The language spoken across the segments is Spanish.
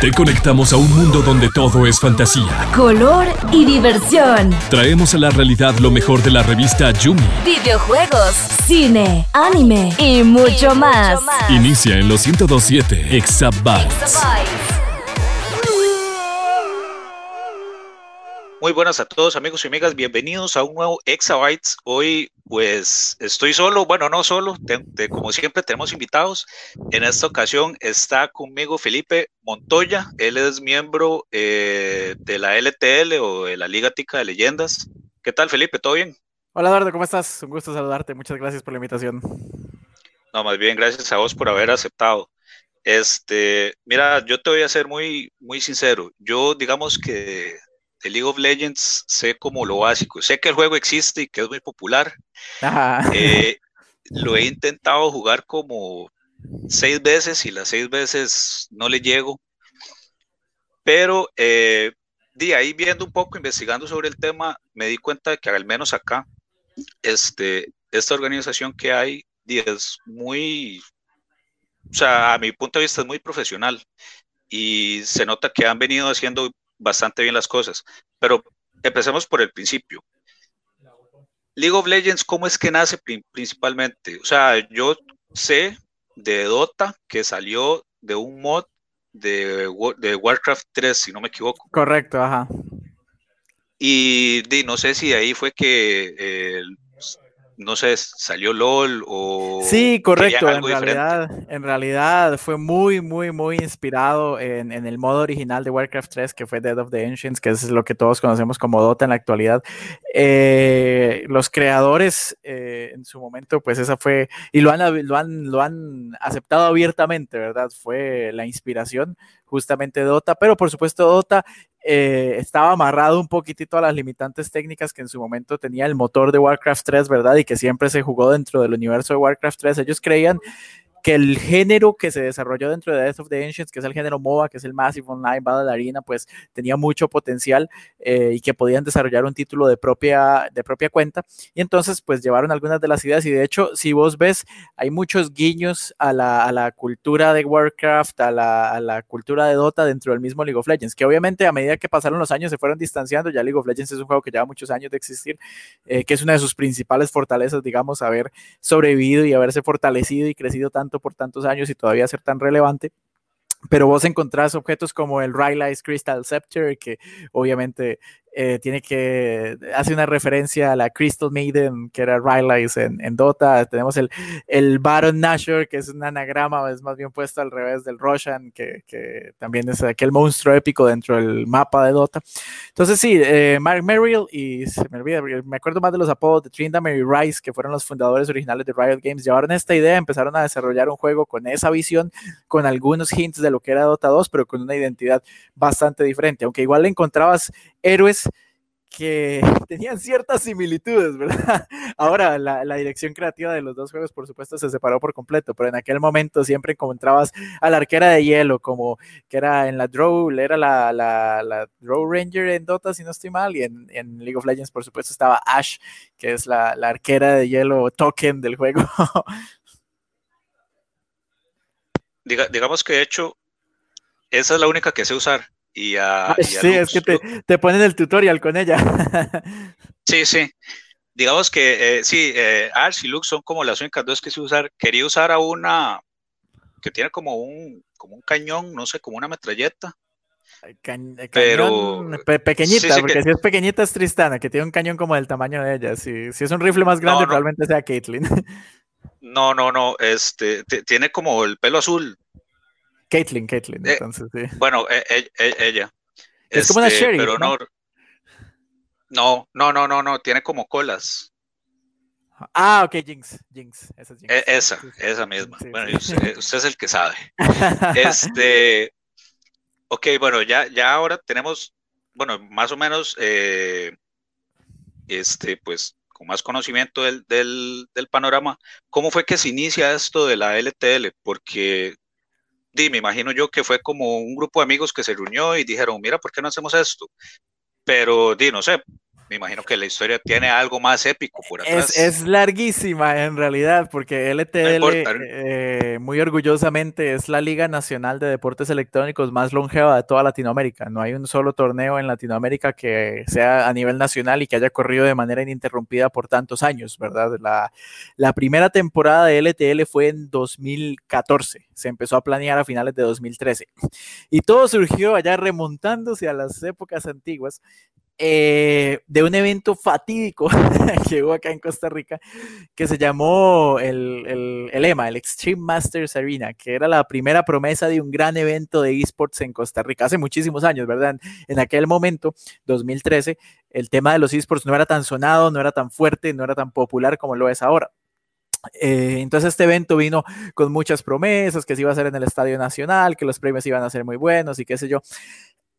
Te conectamos a un mundo donde todo es fantasía, color y diversión. Traemos a la realidad lo mejor de la revista Yumi. Videojuegos, cine, anime y mucho, más. Inicia en los 1027 Exabytes. Muy buenas a todos amigos y amigas, bienvenidos a un nuevo Exabytes. Hoy pues estoy solo, bueno no solo, como siempre tenemos invitados. En esta ocasión está conmigo Felipe Montoya, él es miembro eh, de la LTL o de la Liga Tica de Leyendas. ¿Qué tal Felipe? ¿Todo bien? Hola Eduardo, ¿cómo estás? Un gusto saludarte, muchas gracias por la invitación. No, más bien gracias a vos por haber aceptado. Este, mira, yo te voy a ser muy, muy sincero. Yo digamos que de League of Legends sé como lo básico. Sé que el juego existe y que es muy popular. Eh, lo he intentado jugar como seis veces y las seis veces no le llego. Pero eh, de ahí viendo un poco, investigando sobre el tema, me di cuenta de que al menos acá, este, esta organización que hay es muy, o sea, a mi punto de vista es muy profesional y se nota que han venido haciendo bastante bien las cosas. Pero empecemos por el principio. League of Legends, ¿cómo es que nace principalmente? O sea, yo sé de Dota que salió de un mod de, de Warcraft 3, si no me equivoco. Correcto, ajá. Y no sé si ahí fue que no sé, salió LOL o... Sí, correcto, en realidad, en realidad fue muy, muy, muy inspirado en, el modo original de Warcraft 3, que fue Dead of the Ancients, que es lo que todos conocemos como Dota en la actualidad. Eh, los creadores eh, en su momento, pues esa fue, y lo han, lo, han, lo han aceptado abiertamente, ¿verdad? Fue la inspiración justamente Dota, pero por supuesto Dota eh, estaba amarrado un poquitito a las limitantes técnicas que en su momento tenía el motor de Warcraft 3, ¿verdad? Y que siempre se jugó dentro del universo de Warcraft 3. Ellos creían que el género que se desarrolló dentro de Death of the Ancients, que es el género MOBA, que es el Massive Online Battle Arena, pues tenía mucho potencial eh, y que podían desarrollar un título de propia, de propia cuenta. Y entonces, pues llevaron algunas de las ideas y de hecho, si vos ves, hay muchos guiños a la, a la cultura de Warcraft, a la, a la, cultura de Dota dentro del mismo League of Legends, que obviamente a medida que pasaron los años se fueron distanciando, ya League of Legends es un juego que lleva muchos años de existir, eh, que es una de sus principales fortalezas, digamos, haber sobrevivido y haberse fortalecido y crecido tanto por tantos años y todavía ser tan relevante pero vos encontrás objetos como el Rylai's Crystal Scepter, que obviamente eh, tiene que, hace una referencia a la Crystal Maiden, que era Rylai's en, Dota. Tenemos el, el Baron Nashor, que es un anagrama, es más bien puesto al revés del Roshan, que, que también es aquel monstruo épico dentro del mapa de Dota. Entonces, sí, eh, Mark Merrill, y se me olvida, me acuerdo más de los apodos de Tryndamere y Rice, que fueron los fundadores originales de Riot Games, llevaron esta idea, empezaron a desarrollar un juego con esa visión, con algunos hints de lo que era Dota 2, pero con una identidad bastante diferente, aunque igual le encontrabas héroes que tenían ciertas similitudes, ¿verdad? Ahora, la, dirección creativa de los dos juegos, por supuesto, se separó por completo, pero en aquel momento siempre encontrabas a la arquera de hielo, como que era en la Draw, era la, Draw Ranger en Dota, si no estoy mal, y en, League of Legends, por supuesto, estaba Ash, que es la, arquera de hielo token del juego. digamos que de hecho, esa es la única que sé usar y a, sí, es que te, te, ponen el tutorial con ella. sí, sí. Digamos que eh, sí, eh, Ash y Lux son como las únicas dos que se usar. Quería usar a una que tiene como un, como un cañón, no sé, como una metralleta. pero pequeñita, porque si es pequeñita es Tristana, que tiene un cañón como del tamaño de ella. Si, si es un rifle más grande, probablemente sea Caitlyn. No, no, no, este, tiene como el pelo azul, Caitlyn, Caitlyn, eh, entonces sí. Bueno, e, e, e, ella. Es como una este, Sherry. Pero ¿no? no, no, no, no, no, tiene como colas. Ah, ok, Jinx, Jinx, esa Jinx. esa, esa misma. bueno, usted, es el que sabe. este, ok, bueno, ya, ya ahora tenemos, bueno, más o menos, eh, este, pues, con más conocimiento del, del, del, panorama, ¿cómo fue que se inicia esto de la LTL? Porque di, me imagino yo que fue como un grupo de amigos que se reunió y dijeron, mira, ¿por qué no hacemos esto? Pero, di, no sé, me imagino que la historia tiene algo más épico por atrás. Es, larguísima en realidad, porque LTL eh, muy orgullosamente es la Liga Nacional de Deportes Electrónicos más longeva de toda Latinoamérica. No hay un solo torneo en Latinoamérica que sea a nivel nacional y que haya corrido de manera ininterrumpida por tantos años, ¿verdad? La, la primera temporada de LTL fue en 2014, se empezó a planear a finales de 2013 y todo surgió allá remontándose a las épocas antiguas eh, de un evento fatídico que hubo acá en Costa Rica, que se llamó el, el, EMA, el Extreme Masters Arena, que era la primera promesa de un gran evento de esports en Costa Rica, hace muchísimos años, ¿verdad? En aquel momento, 2013, el tema de los esports no era tan sonado, no era tan fuerte, no era tan popular como lo es ahora. Eh, entonces este evento vino con muchas promesas, que se iba a hacer en el Estadio Nacional, que los premios iban a ser muy buenos y qué sé yo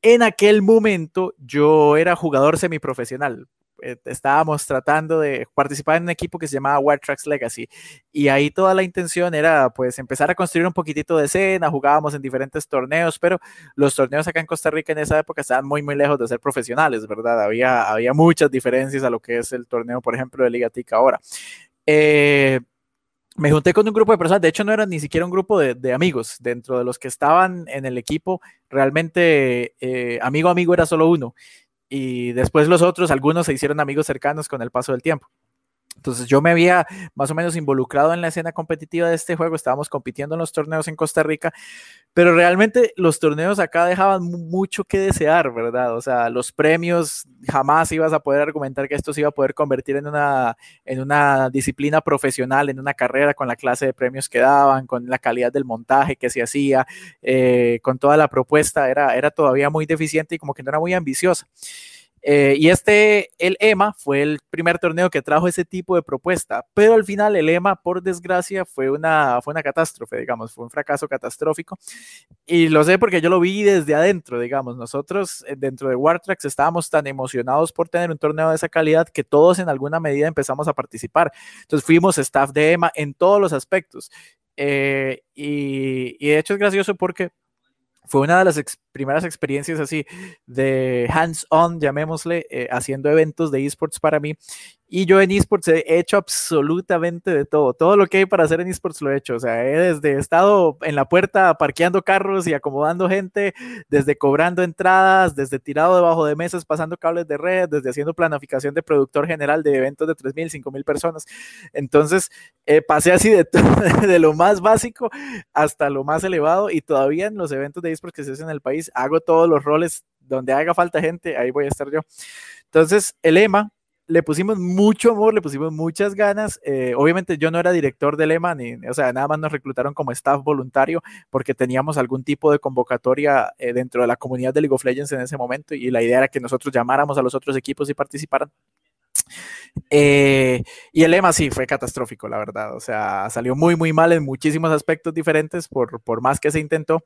en aquel momento yo era jugador semiprofesional. Eh, estábamos tratando de participar en un equipo que se llamaba War Tracks Legacy y ahí toda la intención era pues empezar a construir un poquitito de escena, jugábamos en diferentes torneos, pero los torneos acá en Costa Rica en esa época estaban muy muy lejos de ser profesionales, ¿verdad? Había, había muchas diferencias a lo que es el torneo, por ejemplo, de Liga TIC ahora. Eh, me junté con un grupo de personas, de hecho no era ni siquiera un grupo de, amigos, dentro de los que estaban en el equipo, realmente eh, amigo amigo era solo uno, y después los otros, algunos se hicieron amigos cercanos con el paso del tiempo. Entonces yo me había más o menos involucrado en la escena competitiva de este juego, estábamos compitiendo en los torneos en Costa Rica, pero realmente los torneos acá dejaban mucho que desear, ¿verdad? O sea, los premios jamás ibas a poder argumentar que esto se iba a poder convertir en una, en una disciplina profesional, en una carrera con la clase de premios que daban, con la calidad del montaje que se hacía, eh, con toda la propuesta, era, era todavía muy deficiente y como que no era muy ambiciosa. Eh, y este, el EMA, fue el primer torneo que trajo ese tipo de propuesta, pero al final el EMA, por desgracia, fue una, fue una catástrofe, digamos, fue un fracaso catastrófico. Y lo sé porque yo lo vi desde adentro, digamos. Nosotros eh, dentro de Wartrax estábamos tan emocionados por tener un torneo de esa calidad que todos en alguna medida empezamos a participar. Entonces fuimos staff de EMA en todos los aspectos. Eh, y, y de hecho es gracioso porque fue una de las primeras experiencias así de hands-on, llamémosle, eh, haciendo eventos de esports para mí. Y yo en esports he hecho absolutamente de todo. Todo lo que hay para hacer en esports lo he hecho. O sea, he desde estado en la puerta parqueando carros y acomodando gente, desde cobrando entradas, desde tirado debajo de mesas, pasando cables de red, desde haciendo planificación de productor general de eventos de 3.000, 5.000 personas. Entonces, eh, pasé así de, de lo más básico hasta lo más elevado y todavía en los eventos de esports que se hacen en el país hago todos los roles donde haga falta gente, ahí voy a estar yo. Entonces, el EMA le pusimos mucho amor, le pusimos muchas ganas. Eh, obviamente yo no era director del EMA, ni, o sea, nada más nos reclutaron como staff voluntario porque teníamos algún tipo de convocatoria eh, dentro de la comunidad de League of Legends en ese momento y la idea era que nosotros llamáramos a los otros equipos y participaran. Eh, y el EMA sí fue catastrófico, la verdad. O sea, salió muy, muy mal en muchísimos aspectos diferentes por, por más que se intentó.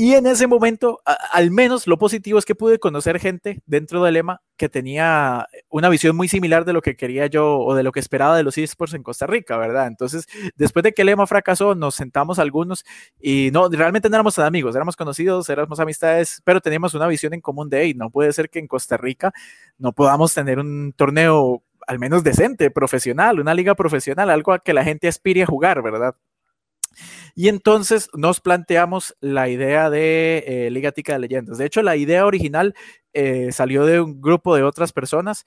Y en ese momento, al menos lo positivo es que pude conocer gente dentro del EMA que tenía una visión muy similar de lo que quería yo o de lo que esperaba de los esports en Costa Rica, ¿verdad? Entonces, después de que el EMA fracasó, nos sentamos algunos y no, realmente no éramos amigos, éramos conocidos, éramos amistades, pero teníamos una visión en común de, hey, no puede ser que en Costa Rica no podamos tener un torneo al menos decente, profesional, una liga profesional, algo a que la gente aspire a jugar, ¿verdad? Y entonces nos planteamos la idea de eh, Liga Tica de Leyendas. De hecho, la idea original eh, salió de un grupo de otras personas,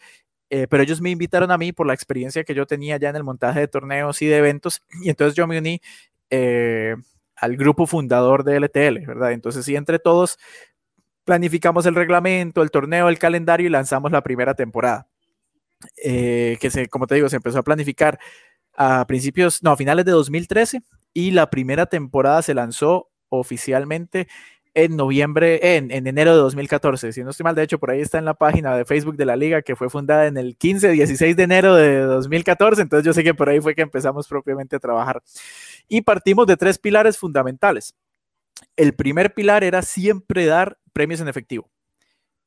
eh, pero ellos me invitaron a mí por la experiencia que yo tenía ya en el montaje de torneos y de eventos. Y entonces yo me uní al grupo fundador de LTL, ¿verdad? Entonces, sí, entre todos planificamos el reglamento, el torneo, el calendario y lanzamos la primera temporada. que se, como te digo, se empezó a planificar a principios, no, a finales de 2013 y la primera temporada se lanzó oficialmente en noviembre, en, enero de 2014. Si no estoy mal, de hecho, por ahí está en la página de Facebook de la liga que fue fundada en el 15, 16 de enero de 2014. Entonces yo sé que por ahí fue que empezamos propiamente a trabajar. Y partimos de tres pilares fundamentales. El primer pilar era siempre dar premios en efectivo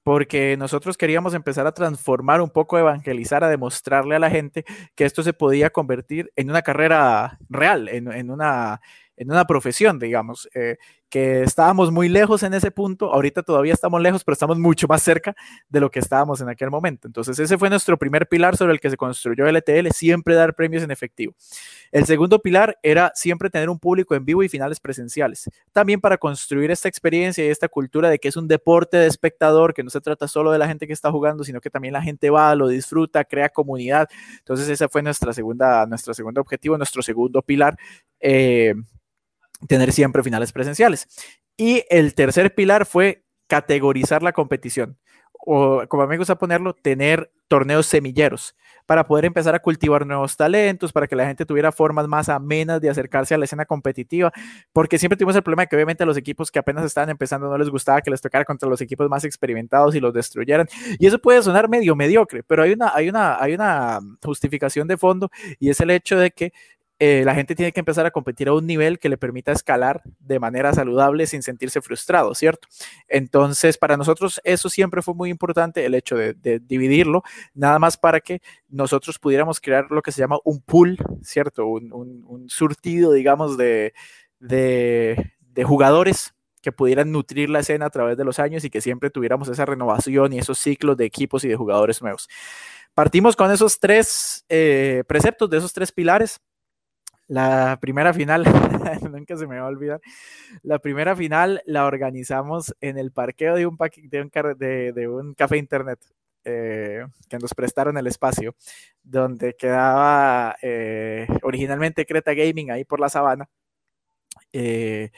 porque nosotros queríamos empezar a transformar un poco, evangelizar, a demostrarle a la gente que esto se podía convertir en una carrera real, en, una, en una profesión, digamos. Eh, que estábamos muy lejos en ese punto, ahorita todavía estamos lejos, pero estamos mucho más cerca de lo que estábamos en aquel momento. Entonces ese fue nuestro primer pilar sobre el que se construyó LTL, siempre dar premios en efectivo. El segundo pilar era siempre tener un público en vivo y finales presenciales, también para construir esta experiencia y esta cultura de que es un deporte de espectador, que no se trata solo de la gente que está jugando, sino que también la gente va, lo disfruta, crea comunidad. Entonces ese fue nuestra segunda, nuestro segundo objetivo, nuestro segundo pilar. Eh, tener siempre finales presenciales. Y el tercer pilar fue categorizar la competición, o como a mí me gusta ponerlo, tener torneos semilleros para poder empezar a cultivar nuevos talentos, para que la gente tuviera formas más amenas de acercarse a la escena competitiva, porque siempre tuvimos el problema de que obviamente a los equipos que apenas estaban empezando no les gustaba que les tocara contra los equipos más experimentados y los destruyeran. Y eso puede sonar medio mediocre, pero hay una, hay una, hay una justificación de fondo y es el hecho de que eh, la gente tiene que empezar a competir a un nivel que le permita escalar de manera saludable sin sentirse frustrado, ¿cierto? Entonces, para nosotros eso siempre fue muy importante, el hecho de, dividirlo, nada más para que nosotros pudiéramos crear lo que se llama un pool, ¿cierto? Un, surtido, digamos, de, de, de jugadores que pudieran nutrir la escena a través de los años y que siempre tuviéramos esa renovación y esos ciclos de equipos y de jugadores nuevos. Partimos con esos tres eh, preceptos, de esos tres pilares la primera final, nunca se me va a olvidar, la primera final la organizamos en el parqueo de un, de de, un café internet. Eh, que nos prestaron el espacio, donde quedaba eh, originalmente Creta Gaming ahí por la sabana, eh,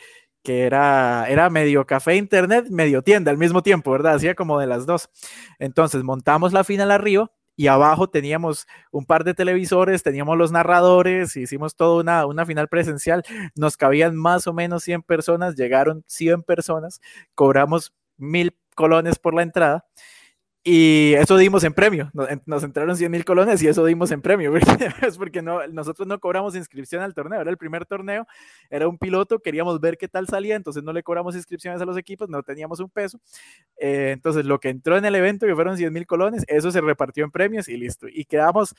que era, era medio café internet, medio tienda al mismo tiempo, ¿verdad? Hacía como de las dos. Entonces montamos la final arriba y abajo teníamos un par de televisores, teníamos los narradores, hicimos toda una, una final presencial, nos cabían más o menos 100 personas, llegaron 100 personas, cobramos mil colones por la entrada y eso dimos en premio. Nos, entraron 100 mil colones y eso dimos en premio. Es porque no, nosotros no cobramos inscripción al torneo. Era el primer torneo, era un piloto, queríamos ver qué tal salía, entonces no le cobramos inscripciones a los equipos, no teníamos un peso. Eh, entonces lo que entró en el evento, que fueron 100 mil colones, eso se repartió en premios y listo. Y quedamos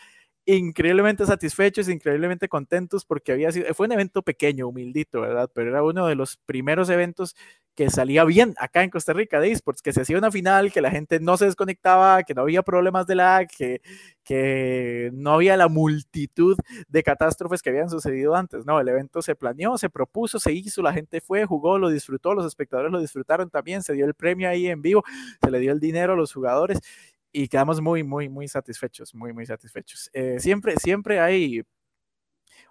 increíblemente satisfechos, increíblemente contentos porque había sido, fue un evento pequeño, humildito, ¿verdad? Pero era uno de los primeros eventos que salía bien acá en Costa Rica de esports, que se hacía una final, que la gente no se desconectaba, que no había problemas de lag, que, que no había la multitud de catástrofes que habían sucedido antes, no, el evento se planeó, se propuso, se hizo, la gente fue, jugó, lo disfrutó, los espectadores lo disfrutaron también, se dio el premio ahí en vivo, se le dio el dinero a los jugadores y quedamos muy, muy, muy satisfechos, muy, muy satisfechos. Eh, siempre, siempre hay,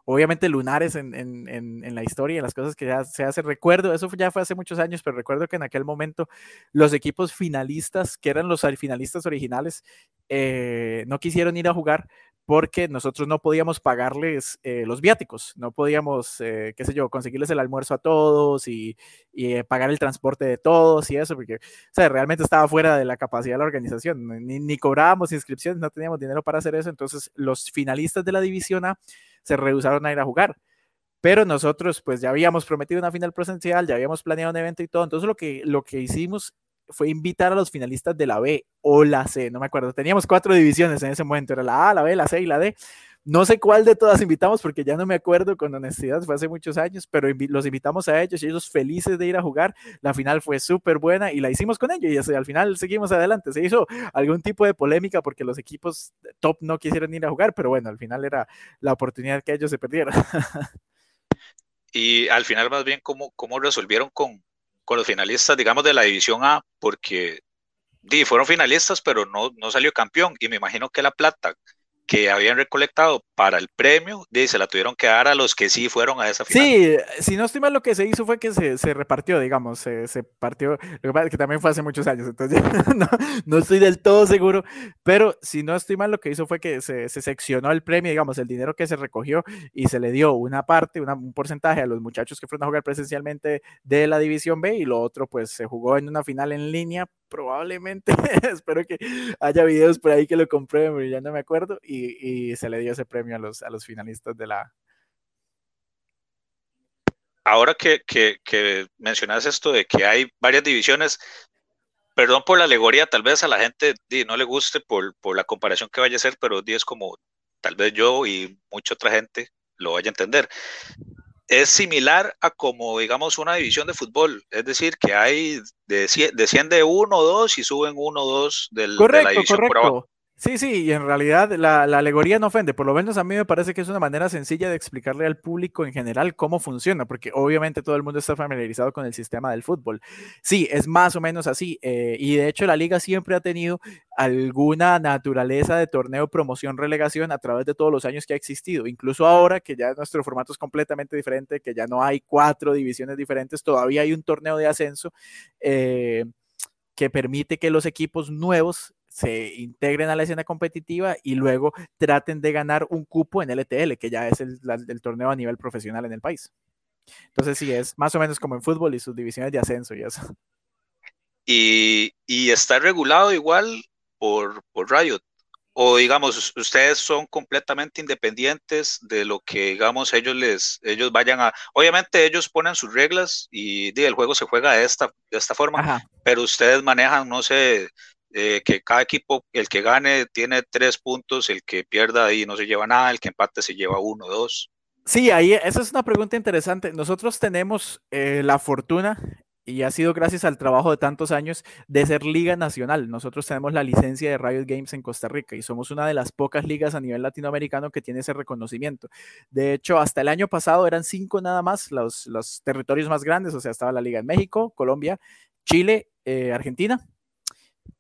obviamente, lunares en, en, en, la historia, en las cosas que se hace. Recuerdo, eso ya fue hace muchos años, pero recuerdo que en aquel momento los equipos finalistas, que eran los finalistas originales, eh, no quisieron ir a jugar porque nosotros no podíamos pagarles eh, los viáticos, no podíamos, eh, qué sé yo, conseguirles el almuerzo a todos y, eh, pagar el transporte de todos y eso, porque, o sea, realmente estaba fuera de la capacidad de la organización, ni, ni cobrábamos inscripciones, no teníamos dinero para hacer eso, entonces los finalistas de la División A se rehusaron a ir a jugar. Pero nosotros, pues ya habíamos prometido una final presencial, ya habíamos planeado un evento y todo. Entonces, lo que, lo que hicimos fue invitar a los finalistas de la B o la C, no me acuerdo. Teníamos cuatro divisiones en ese momento, era la A, la B, la C y la D. No sé cuál de todas invitamos porque ya no me acuerdo con honestidad, fue hace muchos años, pero los invitamos a ellos y ellos felices de ir a jugar. La final fue súper buena y la hicimos con ellos y al final seguimos adelante. Se hizo algún tipo de polémica porque los equipos top no quisieron ir a jugar, pero bueno, al final era la oportunidad que ellos se perdieron. Y al final más bien, ¿cómo, cómo resolvieron con, con los finalistas, digamos, de la División A, porque di, fueron finalistas, pero no, no salió campeón. Y me imagino que la plata que habían recolectado para el premio, se la tuvieron que dar a los que sí fueron a esa final. Sí, si no estoy mal, lo que se hizo fue que se, se repartió, digamos, se, se, partió, lo que pasa es que también fue hace muchos años, entonces no, no, estoy del todo seguro, pero si no estoy mal, lo que hizo fue que se, se, seccionó el premio, digamos, el dinero que se recogió y se le dio una parte, una, un porcentaje a los muchachos que fueron a jugar presencialmente de la División B y lo otro, pues se jugó en una final en línea probablemente, espero que haya videos por ahí que lo comprueben, ya no me acuerdo, y, y, se le dio ese premio a los, a los finalistas de la... Ahora que, que, que mencionas esto de que hay varias divisiones, perdón por la alegoría, tal vez a la gente no le guste por, por, la comparación que vaya a ser, pero es como tal vez yo y mucha otra gente lo vaya a entender. Es similar a como, digamos, una división de fútbol. Es decir, que hay, desciende uno o dos y suben uno o dos del, de la división por abajo. Sí, sí, y en realidad la, alegoría no ofende, por lo menos a mí me parece que es una manera sencilla de explicarle al público en general cómo funciona, porque obviamente todo el mundo está familiarizado con el sistema del fútbol. Sí, es más o menos así, eh, y de hecho la liga siempre ha tenido alguna naturaleza de torneo, promoción, relegación a través de todos los años que ha existido, incluso ahora que ya nuestro formato es completamente diferente, que ya no hay cuatro divisiones diferentes, todavía hay un torneo de ascenso. Eh, que permite que los equipos nuevos se integren a la escena competitiva y luego traten de ganar un cupo en LTL, que ya es el, torneo a nivel profesional en el país. Entonces sí, es más o menos como en fútbol y sus divisiones de ascenso y eso. Y, está regulado igual por, por Riot. O digamos, ustedes son completamente independientes de lo que, digamos, ellos les, ellos vayan a. Obviamente ellos ponen sus reglas y, el juego se juega de esta, de esta forma, pero ustedes manejan, no sé, eh, que cada equipo, el que gane tiene tres puntos, el que pierda ahí no se lleva nada, el que empate se lleva uno, dos. Sí, ahí esa es una pregunta interesante. Nosotros tenemos eh, la fortuna y ha sido gracias al trabajo de tantos años de ser liga nacional. Nosotros tenemos la licencia de Riot Games en Costa Rica y somos una de las pocas ligas a nivel latinoamericano que tiene ese reconocimiento. De hecho, hasta el año pasado eran cinco nada más los, los territorios más grandes, o sea, estaba la liga en México, Colombia, Chile, eh, Argentina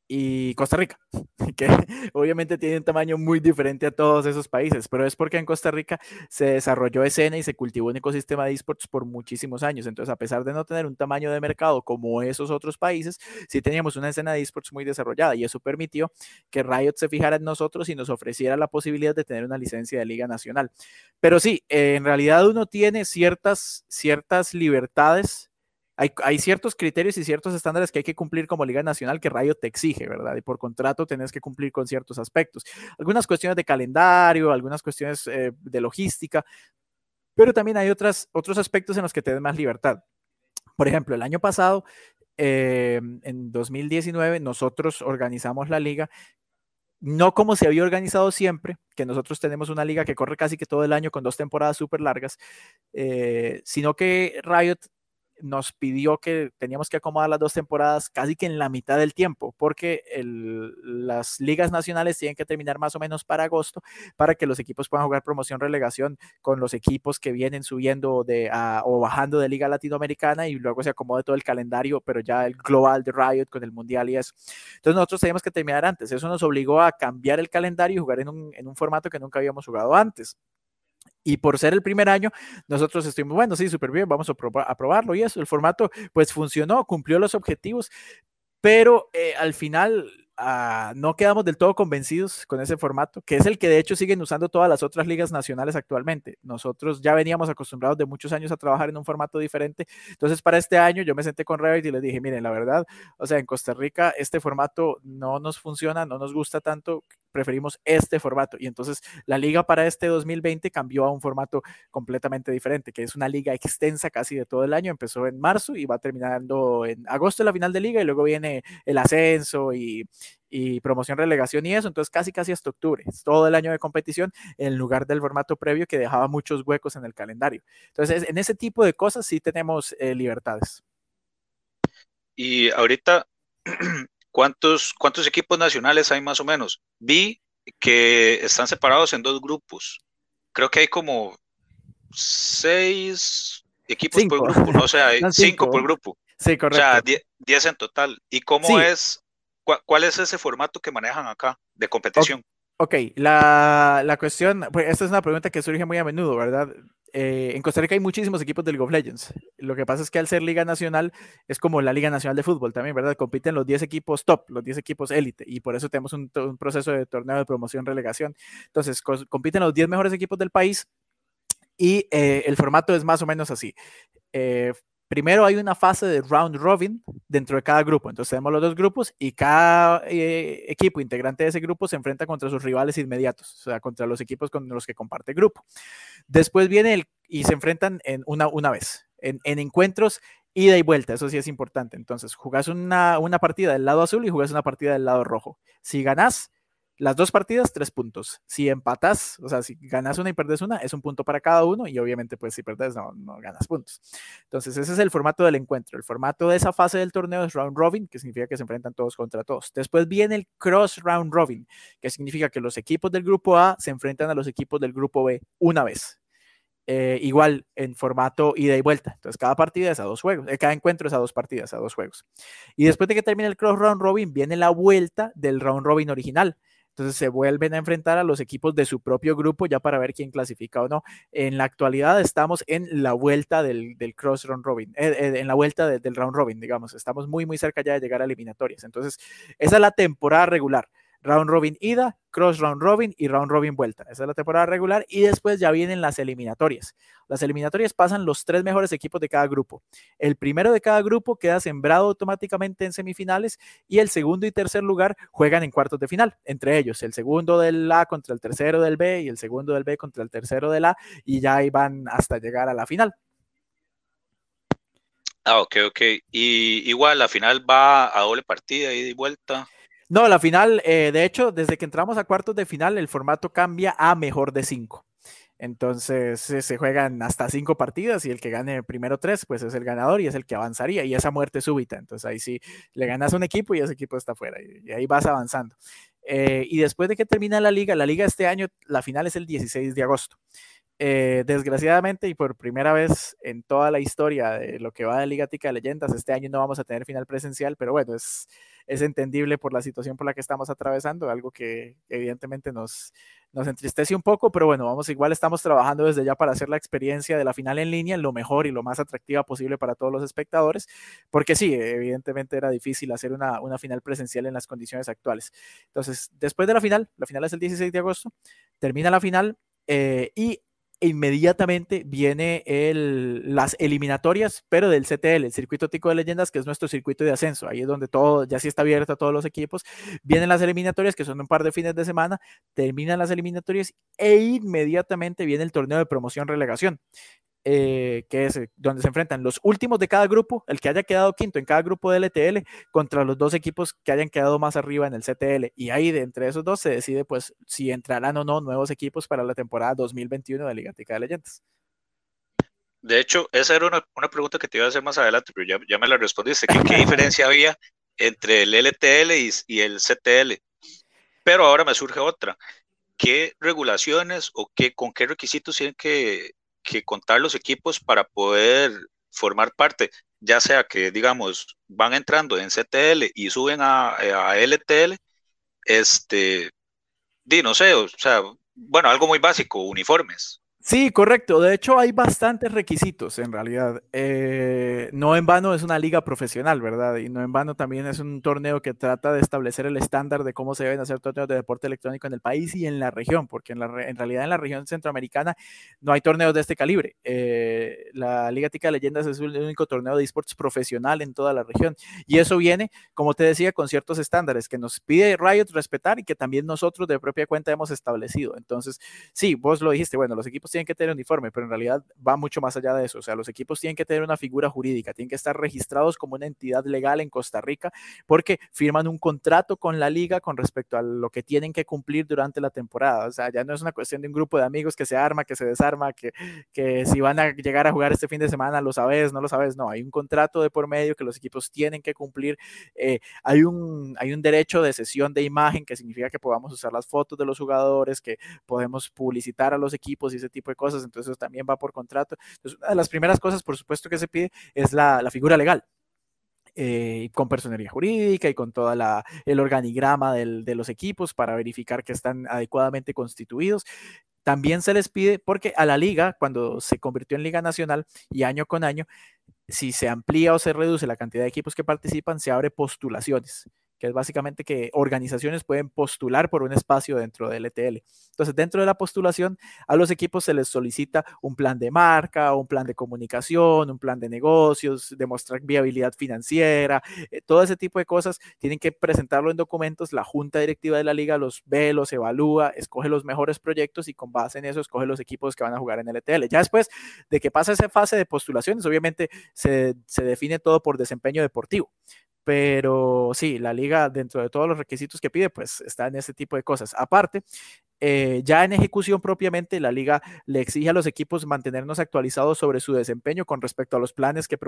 y Costa Rica, que obviamente tiene un tamaño muy diferente a todos esos países, pero es porque en Costa Rica se desarrolló escena y se cultivó un ecosistema de esports por muchísimos años. Entonces, a pesar de no tener un tamaño de mercado como esos otros países, sí teníamos una escena de esports muy desarrollada y eso permitió que Riot se fijara en nosotros y nos ofreciera la posibilidad de tener una licencia de liga nacional. Pero sí, en realidad uno tiene ciertas, ciertas libertades hay, ciertos criterios y ciertos estándares que hay que cumplir como Liga Nacional que Rayo te exige, ¿verdad? Y por contrato tenés que cumplir con ciertos aspectos. Algunas cuestiones de calendario, algunas cuestiones eh, de logística, pero también hay otras, otros aspectos en los que te más libertad. Por ejemplo, el año pasado, eh, en 2019, nosotros organizamos la liga no como se había organizado siempre, que nosotros tenemos una liga que corre casi que todo el año con dos temporadas súper largas, eh, sino que Riot nos pidió que teníamos que acomodar las dos temporadas casi que en la mitad del tiempo, porque las ligas nacionales tienen que terminar más o menos para agosto para que los equipos puedan jugar promoción relegación con los equipos que vienen subiendo de, o bajando de liga latinoamericana y luego se acomode todo el calendario, pero ya el global de Riot con el mundial y eso. Entonces nosotros teníamos que terminar antes. Eso nos obligó a cambiar el calendario y jugar en un formato que nunca habíamos jugado antes. Y por ser el primer año, nosotros estuvimos, bueno, sí, súper bien, vamos a, probarlo y eso. El formato, pues funcionó, cumplió los objetivos, pero eh, al final Ah, no quedamos del todo convencidos con ese formato, que es el que de hecho siguen usando todas las otras ligas nacionales actualmente. Nosotros ya veníamos acostumbrados de muchos años a trabajar en un formato diferente. Entonces, para este año yo me senté con Revit y les dije, miren, la verdad, o sea, en Costa Rica este formato no nos funciona, no nos gusta tanto, preferimos este formato. Y entonces la liga para este 2020 cambió a un formato completamente diferente, que es una liga extensa casi de todo el año. Empezó en marzo y va terminando en agosto la final de liga y luego viene el ascenso y promoción, relegación y eso, entonces casi casi hasta octubre, todo el año de competición en lugar del formato previo que dejaba muchos huecos en el calendario. Entonces, en ese tipo de cosas sí tenemos eh, libertades. Y ahorita, ¿cuántos, ¿cuántos equipos nacionales hay más o menos? Vi que están separados en dos grupos. Creo que hay como seis equipos por grupo, no sé, hay cinco. por grupo. Sí, correcto. O sea, diez en total. ¿Y cómo es ¿Cuál, es ese formato que manejan acá de competición? Ok, la, la cuestión, pues esta es una pregunta que surge muy a menudo, ¿verdad? Eh, en Costa Rica hay muchísimos equipos de League Legends. Lo que pasa es que al ser Liga Nacional es como la Liga Nacional de Fútbol también, ¿verdad? Compiten los 10 equipos top, los 10 equipos élite, y por eso tenemos un, un proceso de torneo de promoción-relegación. Entonces, compiten los 10 mejores equipos del país y eh, el formato es más o menos así. Eh, primero hay una fase de round robin dentro de cada grupo. Entonces tenemos los dos grupos y cada eh, equipo integrante de ese grupo se enfrenta contra sus rivales inmediatos, o sea, contra los equipos con los que comparte grupo. Después viene el, y se enfrentan en una, una vez, en, encuentros ida y vuelta, eso sí es importante. Entonces, jugás una, una partida del lado azul y jugás una partida del lado rojo. Si ganás, Las dos partidas, tres puntos. Si empatas, o sea, si ganas una y perdes una, es un punto para cada uno y obviamente pues si perdes no, no ganas puntos. Entonces ese es el formato del encuentro. El formato de esa fase del torneo es round robin, que significa que se enfrentan todos contra todos. Después viene el cross round robin, que significa que los equipos del grupo A se enfrentan a los equipos del grupo B una vez. Eh, igual en formato ida y vuelta. Entonces, cada partida es a dos juegos, eh, cada encuentro es a dos partidas, a dos juegos. Y después de que termine el cross round robin, viene la vuelta del round robin original, entonces se vuelven a enfrentar a los equipos de su propio grupo ya para ver quién clasifica o no. En la actualidad estamos en la vuelta del, cross round robin, eh, eh, en la vuelta del round robin, digamos. Estamos muy, muy cerca ya de llegar a eliminatorias. Entonces, esa es la temporada regular round robin ida, cross round robin y round robin vuelta. Esa es la temporada regular y después ya vienen las eliminatorias. Las eliminatorias pasan los tres mejores equipos de cada grupo. El primero de cada grupo queda sembrado automáticamente en semifinales y el segundo y tercer lugar juegan en cuartos de final. Entre ellos, el segundo del A contra el tercero del B y el segundo del B contra el tercero del A y ya ahí van hasta llegar a la final. Ah, ok, ok. Y igual la final va a doble partida, ida y vuelta. No, la final, eh, de hecho, desde que entramos a cuartos de final, el formato cambia a mejor de cinco. Entonces se juegan hasta cinco partidas y el que gane primero tres, pues es el ganador y es el que avanzaría y esa muerte súbita. Entonces ahí sí le ganas a un equipo y ese equipo está fuera y, ahí vas avanzando. Eh, y después de que termina la liga, la liga este año, la final es el 16 de agosto. Eh, desgraciadamente y por primera vez en toda la historia de lo que va de Liga Tica de Leyendas, este año no vamos a tener final presencial, pero bueno, es, es entendible por la situación por la que estamos atravesando, algo que evidentemente nos, nos entristece un poco, pero bueno, vamos, igual estamos trabajando desde ya para hacer la experiencia de la final en línea lo mejor y lo más atractiva posible para todos los espectadores, porque sí, evidentemente era difícil hacer una, una final presencial en las condiciones actuales. Entonces, después de la final, la final es el 16 de agosto, termina la final eh, y inmediatamente viene el, las eliminatorias, pero del CTL, el circuito tico de leyendas, que es nuestro circuito de ascenso. Ahí es donde todo, ya sí está abierto a todos los equipos. Vienen las eliminatorias, que son un par de fines de semana, terminan las eliminatorias e inmediatamente viene el torneo de promoción relegación. Eh, que es eh, donde se enfrentan los últimos de cada grupo, el que haya quedado quinto en cada grupo de LTL, contra los dos equipos que hayan quedado más arriba en el CTL. Y ahí de entre esos dos se decide pues si entrarán o no nuevos equipos para la temporada 2021 de Liga Tica de Leyendas. De hecho, esa era una, una, pregunta que te iba a hacer más adelante, pero ya, ya me la respondiste. ¿Qué, ¿Qué, diferencia había entre el LTL y, y el CTL? Pero ahora me surge otra. ¿Qué regulaciones o qué, con qué requisitos tienen que que contar los equipos para poder formar parte, ya sea que, digamos, van entrando en CTL y suben a, a LTL, este, di, no sé, o sea, bueno, algo muy básico, uniformes. Sí, correcto. De hecho, hay bastantes requisitos en realidad. Eh, no en vano es una liga profesional, ¿verdad? Y no en vano también es un torneo que trata de establecer el estándar de cómo se deben hacer torneos de deporte electrónico en el país y en la región, porque en, la, en realidad en la región centroamericana no hay torneos de este calibre. Eh, la Liga Tica de Leyendas es el único torneo de esports profesional en toda la región. Y eso viene, como te decía, con ciertos estándares que nos pide Riot respetar y que también nosotros de propia cuenta hemos establecido. Entonces, sí, vos lo dijiste, bueno, los equipos tienen que tener uniforme, pero en realidad va mucho más allá de eso. O sea, los equipos tienen que tener una figura jurídica, tienen que estar registrados como una entidad legal en Costa Rica porque firman un contrato con la liga con respecto a lo que tienen que cumplir durante la temporada. O sea, ya no es una cuestión de un grupo de amigos que se arma, que se desarma, que, que si van a llegar a jugar este fin de semana, lo sabes, no lo sabes. No, hay un contrato de por medio que los equipos tienen que cumplir. Eh, hay, un, hay un derecho de sesión de imagen que significa que podamos usar las fotos de los jugadores, que podemos publicitar a los equipos y ese tipo de cosas, entonces también va por contrato. Entonces, una de las primeras cosas, por supuesto, que se pide es la, figura legal. Eh, con personería jurídica y con todo el organigrama de los equipos para verificar que están adecuadamente constituidos. También se les pide, porque a la liga, cuando se convirtió en liga nacional y año con año, si se amplía o se reduce la cantidad de equipos que participan, se abre postulaciones que es básicamente que organizaciones pueden postular por un espacio dentro del ETL. Entonces, dentro de la postulación, a los equipos se les solicita un plan de marca, un plan de comunicación, un plan de negocios, demostrar viabilidad financiera, eh, todo ese tipo de cosas. Tienen que presentarlo en documentos. La junta directiva de la liga los ve, los evalúa, escoge los mejores proyectos y con base en eso escoge los equipos que van a jugar en el ETL. Ya después de que pasa esa fase de postulaciones, obviamente se, se define todo por desempeño deportivo pero sí, la liga dentro de todos los requisitos que pide, pues está en ese tipo de cosas. Aparte, eh, ya en ejecución propiamente, la liga le exige a los equipos mantenernos actualizados sobre su desempeño con respecto a los planes que,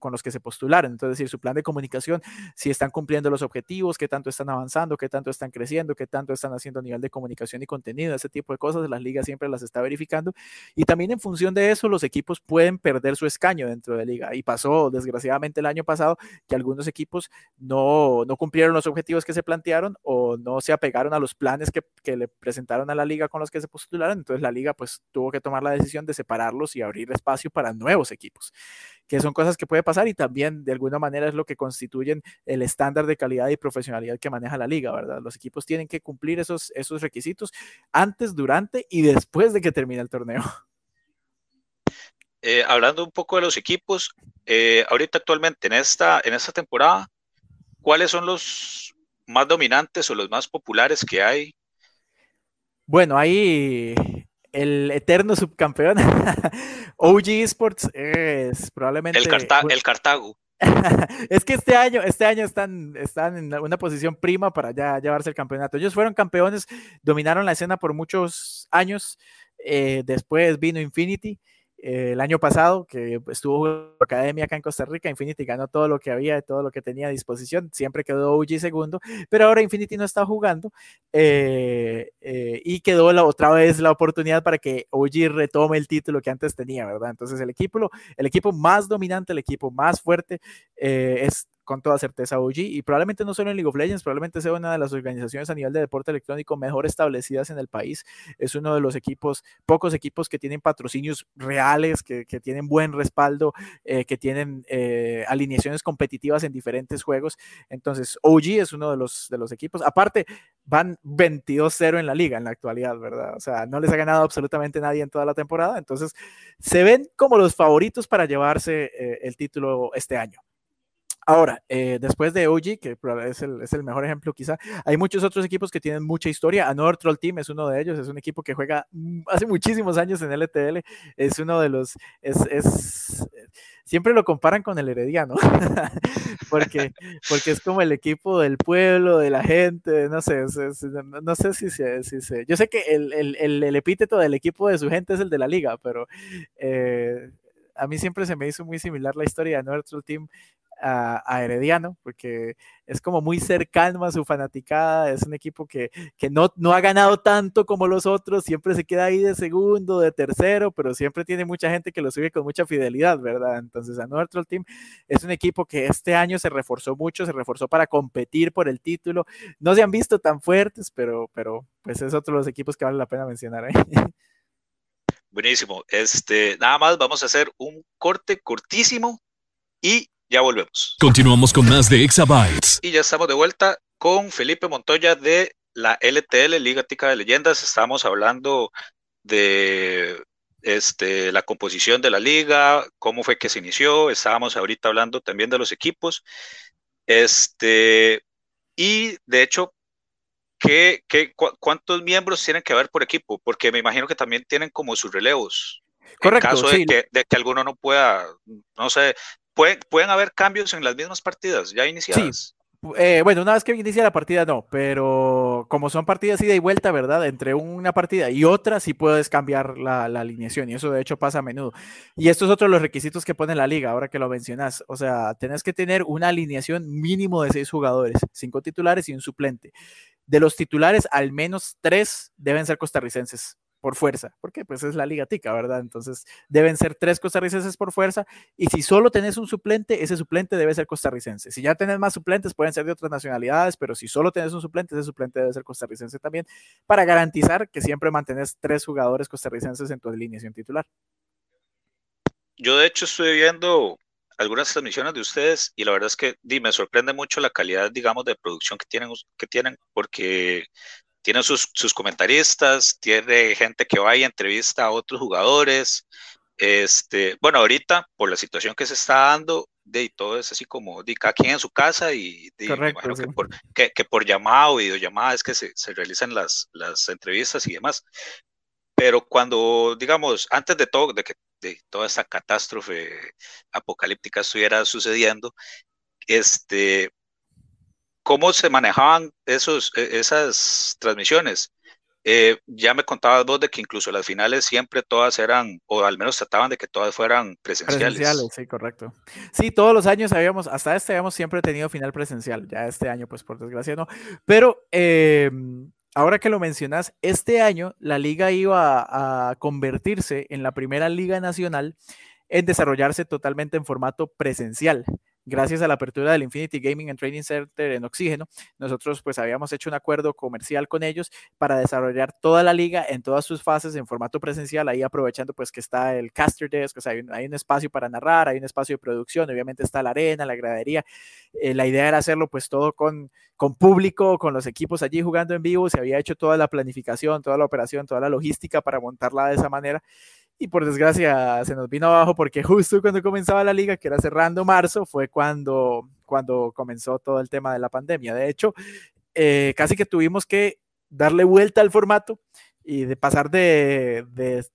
con los que se postularon. Entonces, decir, su plan de comunicación, si están cumpliendo los objetivos, qué tanto están avanzando, qué tanto están creciendo, qué tanto están haciendo a nivel de comunicación y contenido, ese tipo de cosas, la liga siempre las está verificando. Y también en función de eso, los equipos pueden perder su escaño dentro de liga. Y pasó, desgraciadamente, el año pasado que algunos equipos no, no cumplieron los objetivos que se plantearon o no se apegaron a los planes que, que le presentaron a la liga con los que se postularon, entonces la liga pues tuvo que tomar la decisión de separarlos y abrir espacio para nuevos equipos, que son cosas que puede pasar y también de alguna manera es lo que constituyen el estándar de calidad y profesionalidad que maneja la liga, ¿verdad? Los equipos tienen que cumplir esos, esos requisitos antes, durante y después de que termine el torneo. Eh, hablando un poco de los equipos, eh, ahorita actualmente en esta, en esta temporada, ¿cuáles son los más dominantes o los más populares que hay bueno, ahí el eterno subcampeón, OG Esports, es probablemente... El, el Cartago. es que este año, este año están, están en una posición prima para ya llevarse el campeonato. Ellos fueron campeones, dominaron la escena por muchos años. Eh, después vino Infinity el año pasado, que estuvo academia acá en Costa Rica, Infinity ganó todo lo que había, todo lo que tenía a disposición, siempre quedó OG segundo, pero ahora Infinity no está jugando eh, eh, y quedó la, otra vez la oportunidad para que OG retome el título que antes tenía, ¿verdad? Entonces el equipo, el equipo más dominante, el equipo más fuerte eh, es con toda certeza OG y probablemente no solo en League of Legends, probablemente sea una de las organizaciones a nivel de deporte electrónico mejor establecidas en el país. Es uno de los equipos, pocos equipos que tienen patrocinios reales, que, tienen buen respaldo, eh, que tienen eh, alineaciones competitivas en diferentes juegos. Entonces, OG es uno de los, de los equipos. Aparte, van 22-0 en la liga en la actualidad, ¿verdad? O sea, no les ha ganado absolutamente nadie en toda la temporada. Entonces, se ven como los favoritos para llevarse eh, el título este año. Ahora, eh, después de OG, que es el, es el, mejor ejemplo quizá, hay muchos otros equipos que tienen mucha historia. Another Troll Team es uno de ellos, es un equipo que juega hace muchísimos años en LTL, es uno de los, es, es siempre lo comparan con el Herediano, porque, porque es como el equipo del pueblo, de la gente, no sé, no sé si se, si yo sé que el, el, el, epíteto del equipo de su gente es el de la liga, pero... Eh, a mí siempre se me hizo muy similar la historia de nuestro team a, Herediano, porque es como muy cercano a su fanaticada, es un equipo que, que no, no ha ganado tanto como los otros, siempre se queda ahí de segundo, de tercero, pero siempre tiene mucha gente que lo sigue con mucha fidelidad, ¿verdad? Entonces, a nuestro team es un equipo que este año se reforzó mucho, se reforzó para competir por el título. No se han visto tan fuertes, pero, pero pues es otro de los equipos que vale la pena mencionar. ¿eh? Buenísimo. Este, nada más vamos a hacer un corte cortísimo y ya volvemos. Continuamos con más de Exabytes. Y ya estamos de vuelta con Felipe Montoya de la LTL, Liga Tica de Leyendas. Estamos hablando de este, la composición de la liga, cómo fue que se inició. Estábamos ahorita hablando también de los equipos. Este, y de hecho, ¿qué, qué, cuántos miembros tienen que haber por equipo? Porque me imagino que también tienen como sus relevos. Correcto. En caso de, que, de que alguno no pueda, no sé, pueden, haber cambios en las mismas partidas ya iniciadas. Sí. Eh, bueno, una vez que inicia la partida no, pero como son partidas ida y vuelta, ¿verdad? Entre una partida y otra sí puedes cambiar la, alineación y eso de hecho pasa a menudo. Y esto es otro de los requisitos que pone la liga, ahora que lo mencionas. O sea, tenés que tener una alineación mínimo de seis jugadores, cinco titulares y un suplente. De los titulares, al menos tres deben ser costarricenses por fuerza, porque pues es la liga tica, ¿verdad? Entonces deben ser tres costarricenses por fuerza y si solo tenés un suplente, ese suplente debe ser costarricense. Si ya tenés más suplentes, pueden ser de otras nacionalidades, pero si solo tenés un suplente, ese suplente debe ser costarricense también, para garantizar que siempre mantenés tres jugadores costarricenses en tu alineación titular. Yo de hecho estoy viendo algunas transmisiones de ustedes y la verdad es que me sorprende mucho la calidad, digamos, de producción que tienen, que tienen porque tiene sus, comentaristas, tiene gente que va y entrevista a otros jugadores. Este, bueno, ahorita, por la situación que se está dando, de todo es así como de cada quien en su casa y imagino que, por, que, por llamada o videollamada es que se, se realizan las, las entrevistas y demás. Pero cuando, digamos, antes de todo, de que de toda esta catástrofe apocalíptica estuviera sucediendo, este, ¿cómo se manejaban esos, e, esas transmisiones? Eh, ya me contabas vos de que incluso las finales siempre todas eran, o al menos trataban de que todas fueran presenciales. Presenciales, sí, correcto. Sí, todos los años habíamos, hasta este habíamos siempre tenido final presencial, ya este año pues por desgracia no, pero em, ahora que lo mencionas, este año la liga iba a convertirse en la primera liga nacional en desarrollarse totalmente en formato presencial gracias a la apertura del Infinity Gaming and Training Center en Oxígeno, nosotros pues habíamos hecho un acuerdo comercial con ellos para desarrollar toda la liga en todas sus fases en formato presencial, ahí aprovechando pues que está el caster desk, o sea, hay un, espacio para narrar, hay un espacio de producción, obviamente está la arena, la gradería, eh, la idea era hacerlo pues todo con, con público, con los equipos allí jugando en vivo, se había hecho toda la planificación, toda la operación, toda la logística para montarla de esa manera y por desgracia se nos vino abajo porque justo cuando comenzaba la liga, que era cerrando marzo, fue cuando, cuando comenzó todo el tema de la pandemia. De hecho, eh, casi que tuvimos que darle vuelta al formato y de pasar de,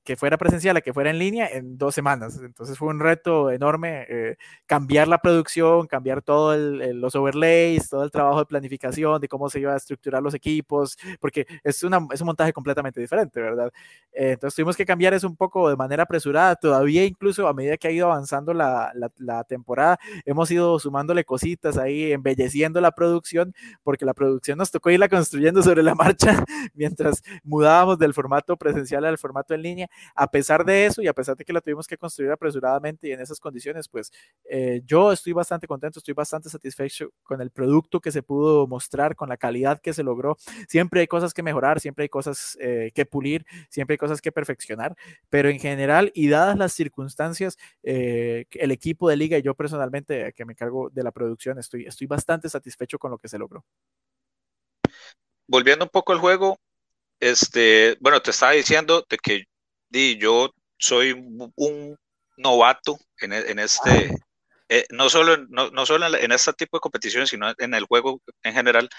que fuera presencial a que fuera en línea en dos semanas. Entonces fue un reto enorme eh, cambiar la producción, cambiar todos los overlays, todo el trabajo de planificación, de cómo se iba a estructurar los equipos, porque es, una, es un montaje completamente diferente, ¿verdad? Eh, entonces tuvimos que cambiar eso un poco de manera apresurada. Todavía incluso a medida que ha ido avanzando la, la temporada, hemos ido sumándole cositas ahí, embelleciendo la producción, porque la producción nos tocó irla construyendo sobre la marcha mientras mudábamos del formato presencial al formato en línea. A pesar de eso y a pesar de que la tuvimos que construir apresuradamente y en esas condiciones, pues eh, yo estoy bastante contento, estoy bastante satisfecho con el producto que se pudo mostrar, con la calidad que se logró. Siempre hay cosas que mejorar, siempre hay cosas eh, que pulir, siempre hay cosas que perfeccionar, pero en general y dadas las circunstancias, eh, el equipo de liga y yo personalmente que me cargo de la producción, estoy, estoy bastante satisfecho con lo que se logró volviendo un poco al juego, este, bueno, te estaba diciendo de que di, yo soy un novato en, e, este, eh, no solo, no, no solo en, este tipo de competiciones, sino en el juego en general.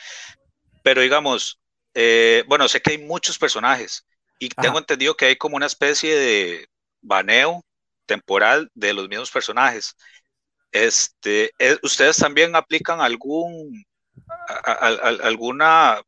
Pero digamos, eh, bueno, sé que hay muchos personajes y tengo entendido que hay como una especie de baneo temporal de los mismos personajes. Este, eh, ¿Ustedes también aplican algún, alguna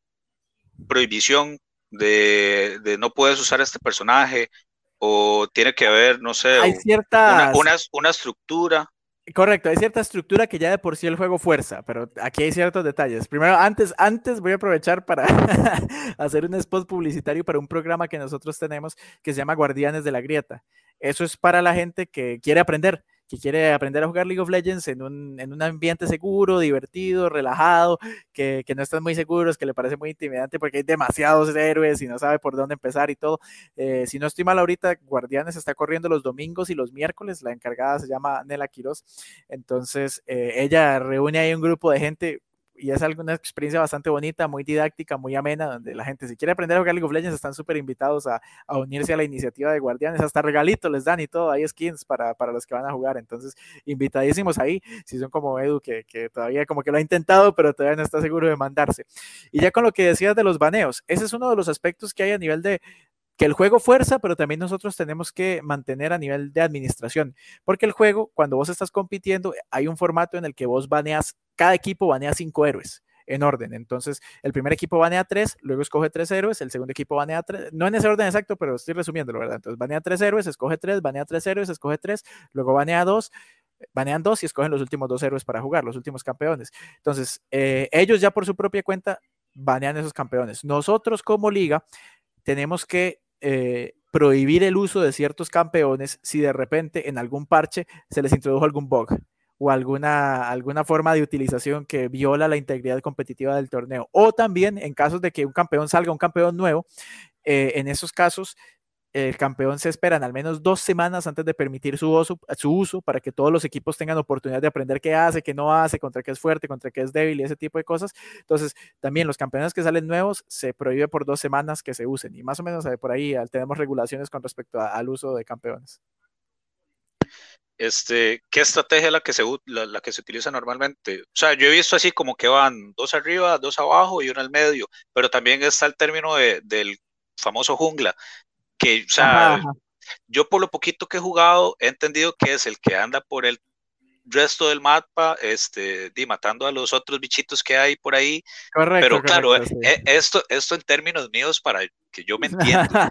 prohibición de, no puedes usar este personaje o tiene que haber, no sé, hay cierta una, estructura. Correcto, hay cierta estructura que ya de por sí el juego fuerza, pero aquí hay ciertos detalles. Primero, antes, antes voy a aprovechar para hacer un spot publicitario para un programa que nosotros tenemos que se llama Guardianes de la Grieta. Eso es para la gente que quiere aprender que quiere aprender a jugar League of Legends en un, en un ambiente seguro, divertido, relajado, que, que, no están muy seguros, que le parece muy intimidante porque hay demasiados héroes y no sabe por dónde empezar y todo. Eh, si no estoy mal ahorita, Guardianes está corriendo los domingos y los miércoles, la encargada se llama Nela Quiroz, entonces eh, ella reúne ahí un grupo de gente y es una experiencia bastante bonita, muy didáctica, muy amena, donde la gente si quiere aprender a jugar League of Legends están súper invitados a, a, unirse a la iniciativa de Guardianes, hasta regalitos les dan y todo, hay skins para, para los que van a jugar, entonces invitadísimos ahí, si son como Edu, que, que todavía como que lo ha intentado, pero todavía no está seguro de mandarse. Y ya con lo que decías de los baneos, ese es uno de los aspectos que hay a nivel de, que el juego fuerza, pero también nosotros tenemos que mantener a nivel de administración, porque el juego, cuando vos estás compitiendo, hay un formato en el que vos baneas, cada equipo banea cinco héroes en orden. Entonces, el primer equipo banea tres, luego escoge tres héroes, el segundo equipo banea tres, no en ese orden exacto, pero estoy resumiendo, ¿verdad? Entonces, banea tres héroes, escoge tres, banea tres héroes, escoge tres, luego banea dos, banean dos y escogen los últimos dos héroes para jugar, los últimos campeones. Entonces, eh, ellos ya por su propia cuenta banean esos campeones. Nosotros como liga tenemos que eh, prohibir el uso de ciertos campeones si de repente en algún parche se les introdujo algún bug o alguna, alguna forma de utilización que viola la integridad competitiva del torneo. O también en casos de que un campeón salga, un campeón nuevo, eh, en esos casos el campeón se esperan al menos dos semanas antes de permitir su uso, su uso para que todos los equipos tengan oportunidad de aprender qué hace, qué no hace, contra qué es fuerte, contra qué es débil y ese tipo de cosas. Entonces, también los campeones que salen nuevos se prohíbe por dos semanas que se usen y más o menos por ahí tenemos regulaciones con respecto al uso de campeones. Este, ¿Qué estrategia es la que, se, la, que se utiliza normalmente? O sea, yo he visto así como que van dos arriba, dos abajo y uno al medio, pero también está el término del famoso jungla, que, o sea, yo por lo poquito que he jugado he entendido que es el que anda por el resto del mapa, este, di, matando a los otros bichitos que hay por ahí. Correcto. Pero claro, eh, esto, esto en términos míos para que yo me entienda.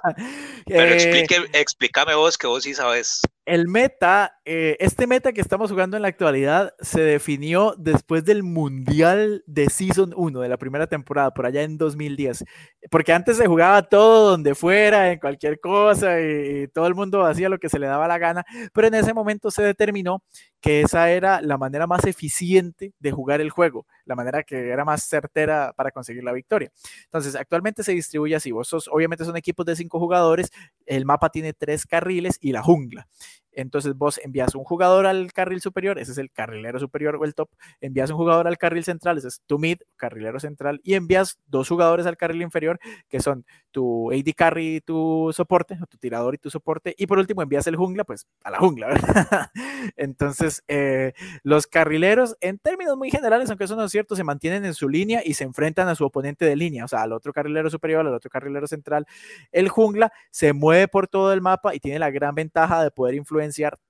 Pero explique, explícame vos que vos sí sabes el meta, eh, este meta que estamos jugando en la actualidad se definió después del Mundial de Season 1 de la primera temporada, por allá en 2010. Porque antes se jugaba todo donde fuera, en cualquier cosa, y, todo el mundo hacía lo que se le daba la gana. Pero en ese momento se determinó que esa era la manera más eficiente de jugar el juego, la manera que era más certera para conseguir la victoria. Entonces, actualmente se distribuye así. Vos obviamente son equipos de cinco jugadores, el mapa tiene tres carriles y la jungla. Entonces vos envías un jugador al carril superior, ese es el carrilero superior o el top, envías un jugador al carril central, ese es tu mid, carrilero central, y envías dos jugadores al carril inferior, que son tu AD carry y tu soporte, o tu tirador y tu soporte, y por último envías el jungla, pues a la jungla, ¿verdad? Entonces, eh, los carrileros, en términos muy generales, aunque eso no es cierto, se mantienen en su línea y se enfrentan a su oponente de línea, o sea, al otro carrilero superior, al otro carrilero central. El jungla se mueve por todo el mapa y tiene la gran ventaja de poder influir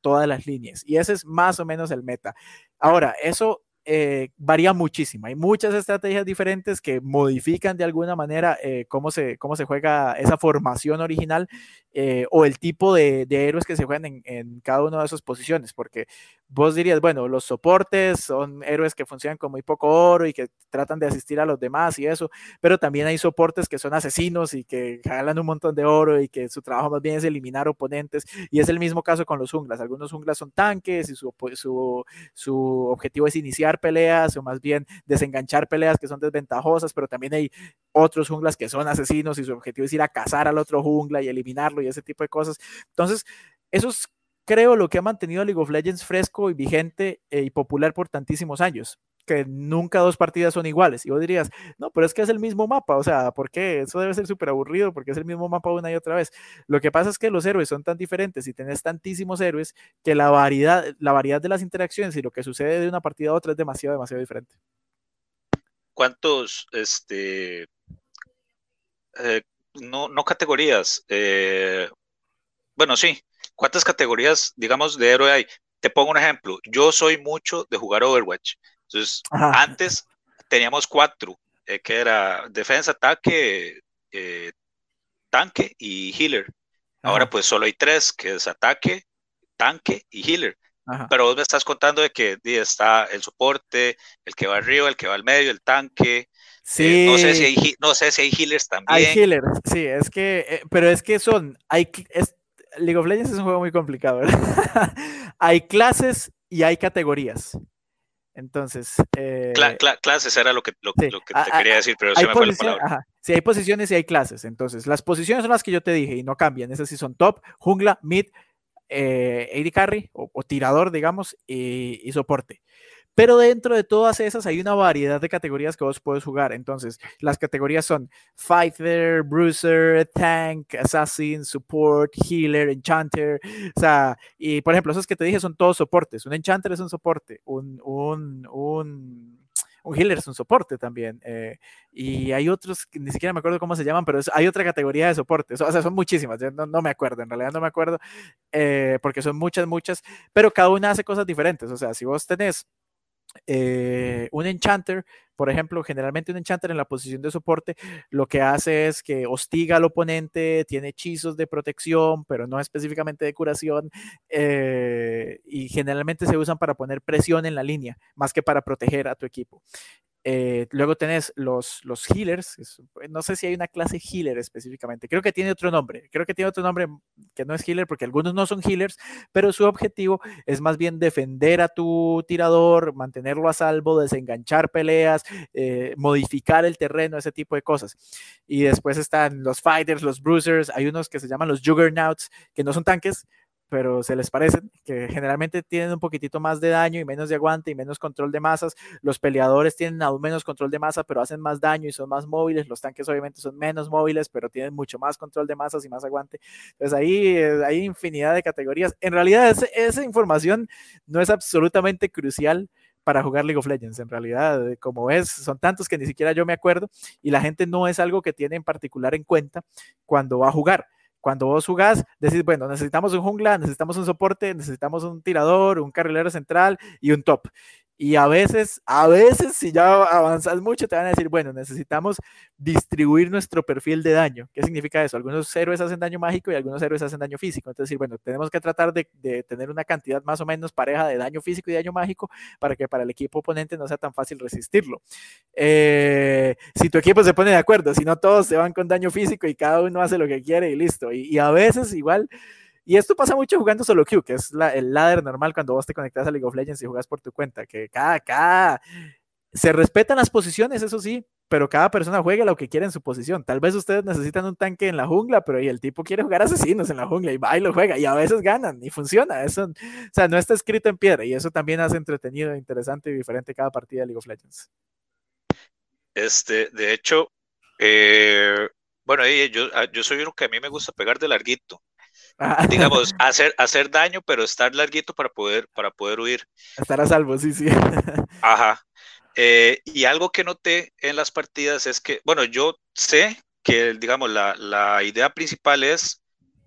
todas las líneas. Y ese es más o menos el meta. Ahora, eso eh, varía muchísimo. Hay muchas estrategias diferentes que modifican de alguna manera eh, cómo, se, cómo se juega esa formación original eh, o el tipo de, héroes que se juegan en, cada una de esas posiciones, porque vos dirías, bueno, los soportes son héroes que funcionan con muy poco oro y que tratan de asistir a los demás y eso, pero también hay soportes que son asesinos y que jalan un montón de oro y que su trabajo más bien es eliminar oponentes y es el mismo caso con los junglas. Algunos junglas son tanques y su objetivo es iniciar peleas o más bien desenganchar peleas que son desventajosas, pero también hay otros junglas que son asesinos y su objetivo es ir a cazar al otro jungla y eliminarlo y ese tipo de cosas. Entonces, esos creo, lo que ha mantenido League of Legends fresco y vigente eh, y popular por tantísimos años. Que nunca dos partidas son iguales. Y vos dirías, no, pero es que es el mismo mapa. O sea, ¿por qué? Eso debe ser súper aburrido porque es el mismo mapa una y otra vez. Lo que pasa es que los héroes son tan diferentes y tenés tantísimos héroes que la variedad, la variedad de las interacciones y lo que sucede de una partida a otra es demasiado, demasiado diferente. ¿Cuántos, este, eh, no, no categorías? Eh, bueno, sí, ¿Cuántas categorías, digamos, de héroe hay? Te pongo un ejemplo. Yo soy mucho de jugar Overwatch. Entonces, antes teníamos cuatro, eh, que era defensa, ataque, eh, tanque y healer. Ahora pues solo hay tres, que es ataque, tanque y healer. Pero vos me estás contando de que está el soporte, el que va arriba, el que va al medio, el tanque. Eh, sí. no, sé si hay, no sé si hay healers también. Hay healers, sí, es que, pero es que son, hay, es, League of Legends es un juego muy complicado, ¿verdad? hay clases y hay categorías. Entonces. Eh, clases era lo que, lo, que te quería decir, pero se me fue la palabra. Sí, hay posiciones y hay clases. Entonces, las posiciones son las que yo te dije y no cambian. Esas sí son top, jungla, mid, eh, AD carry o, tirador, digamos, y soporte. Pero dentro de todas esas hay una variedad de categorías que vos puedes jugar. Entonces, las categorías son Fighter, Bruiser, Tank, Assassin, Support, Healer, Enchanter. O sea, y por ejemplo, esos que te dije son todos soportes. Un Enchanter es un soporte. Un, un, un, un healer es un soporte también. Eh, y hay otros ni siquiera me acuerdo cómo se llaman, pero hay otra categoría de soportes. O sea, son muchísimas. No, no me acuerdo, en realidad no me acuerdo, eh, porque son muchas, muchas, pero cada una hace cosas diferentes. O sea, si vos tenés eh, un enchanter, por ejemplo, generalmente un enchanter en la posición de soporte lo que hace es que hostiga al oponente, tiene hechizos de protección, pero no específicamente de curación, eh, y generalmente se usan para poner presión en la línea, más que para proteger a tu equipo. Eh, luego tenés los, los healers, pues, no sé si hay una clase healer específicamente, creo que tiene otro nombre, creo que tiene otro nombre que no es healer porque algunos no son healers, pero su objetivo es más bien defender a tu tirador, mantenerlo a salvo, desenganchar peleas, eh, modificar el terreno, ese tipo de cosas. Y después están los fighters, los bruisers, hay unos que se llaman los juggernauts, que no son tanques, pero se les parecen, que generalmente tienen un poquitito más de daño y menos de aguante y menos control de masas. Los peleadores tienen aún menos control de masa, pero hacen más daño y son más móviles. Los tanques obviamente son menos móviles, pero tienen mucho más control de masas y más aguante. Entonces ahí eh, hay infinidad de categorías. En realidad esa información no es absolutamente crucial para jugar League of Legends. En realidad, eh, como es, son tantos que ni siquiera yo me acuerdo y la gente no es algo que tiene en particular en cuenta cuando va a jugar Cuando vos jugás, decís, bueno, necesitamos un jungla, necesitamos un soporte, necesitamos un tirador, un carrilero central y un top. Y a veces, a veces, si ya avanzas mucho, te van a decir, bueno, necesitamos distribuir nuestro perfil de daño. ¿Qué significa eso? Algunos héroes hacen daño mágico y algunos héroes hacen daño físico. Entonces, bueno, tenemos que tratar de, tener una cantidad más o menos pareja de daño físico y daño mágico para que para el equipo oponente no sea tan fácil resistirlo. Eh, si tu equipo se pone de acuerdo, si no todos se van con daño físico y cada uno hace lo que quiere y listo. y a veces igual y esto pasa mucho jugando solo queue, que es el ladder normal cuando vos te conectas a League of Legends y jugas por tu cuenta, que cada, cada, se respetan las posiciones, eso sí, pero cada persona juega lo que quiere en su posición. Tal vez ustedes necesitan un tanque en la jungla, pero el tipo quiere jugar asesinos en la jungla y va y lo juega y a veces ganan y funciona. Eso, o sea, no está escrito en piedra y eso también hace entretenido, interesante y diferente cada partida de League of Legends. Este, de hecho, eh, bueno, yo, ah, yo soy uno que a mí me gusta pegar de larguito. Digamos, hacer, hacer daño, pero estar larguito para poder, para poder huir. Estar a salvo, sí, sí. Ajá. Eh, y algo que noté en las partidas es que, bueno, yo sé que, digamos, la, la idea principal es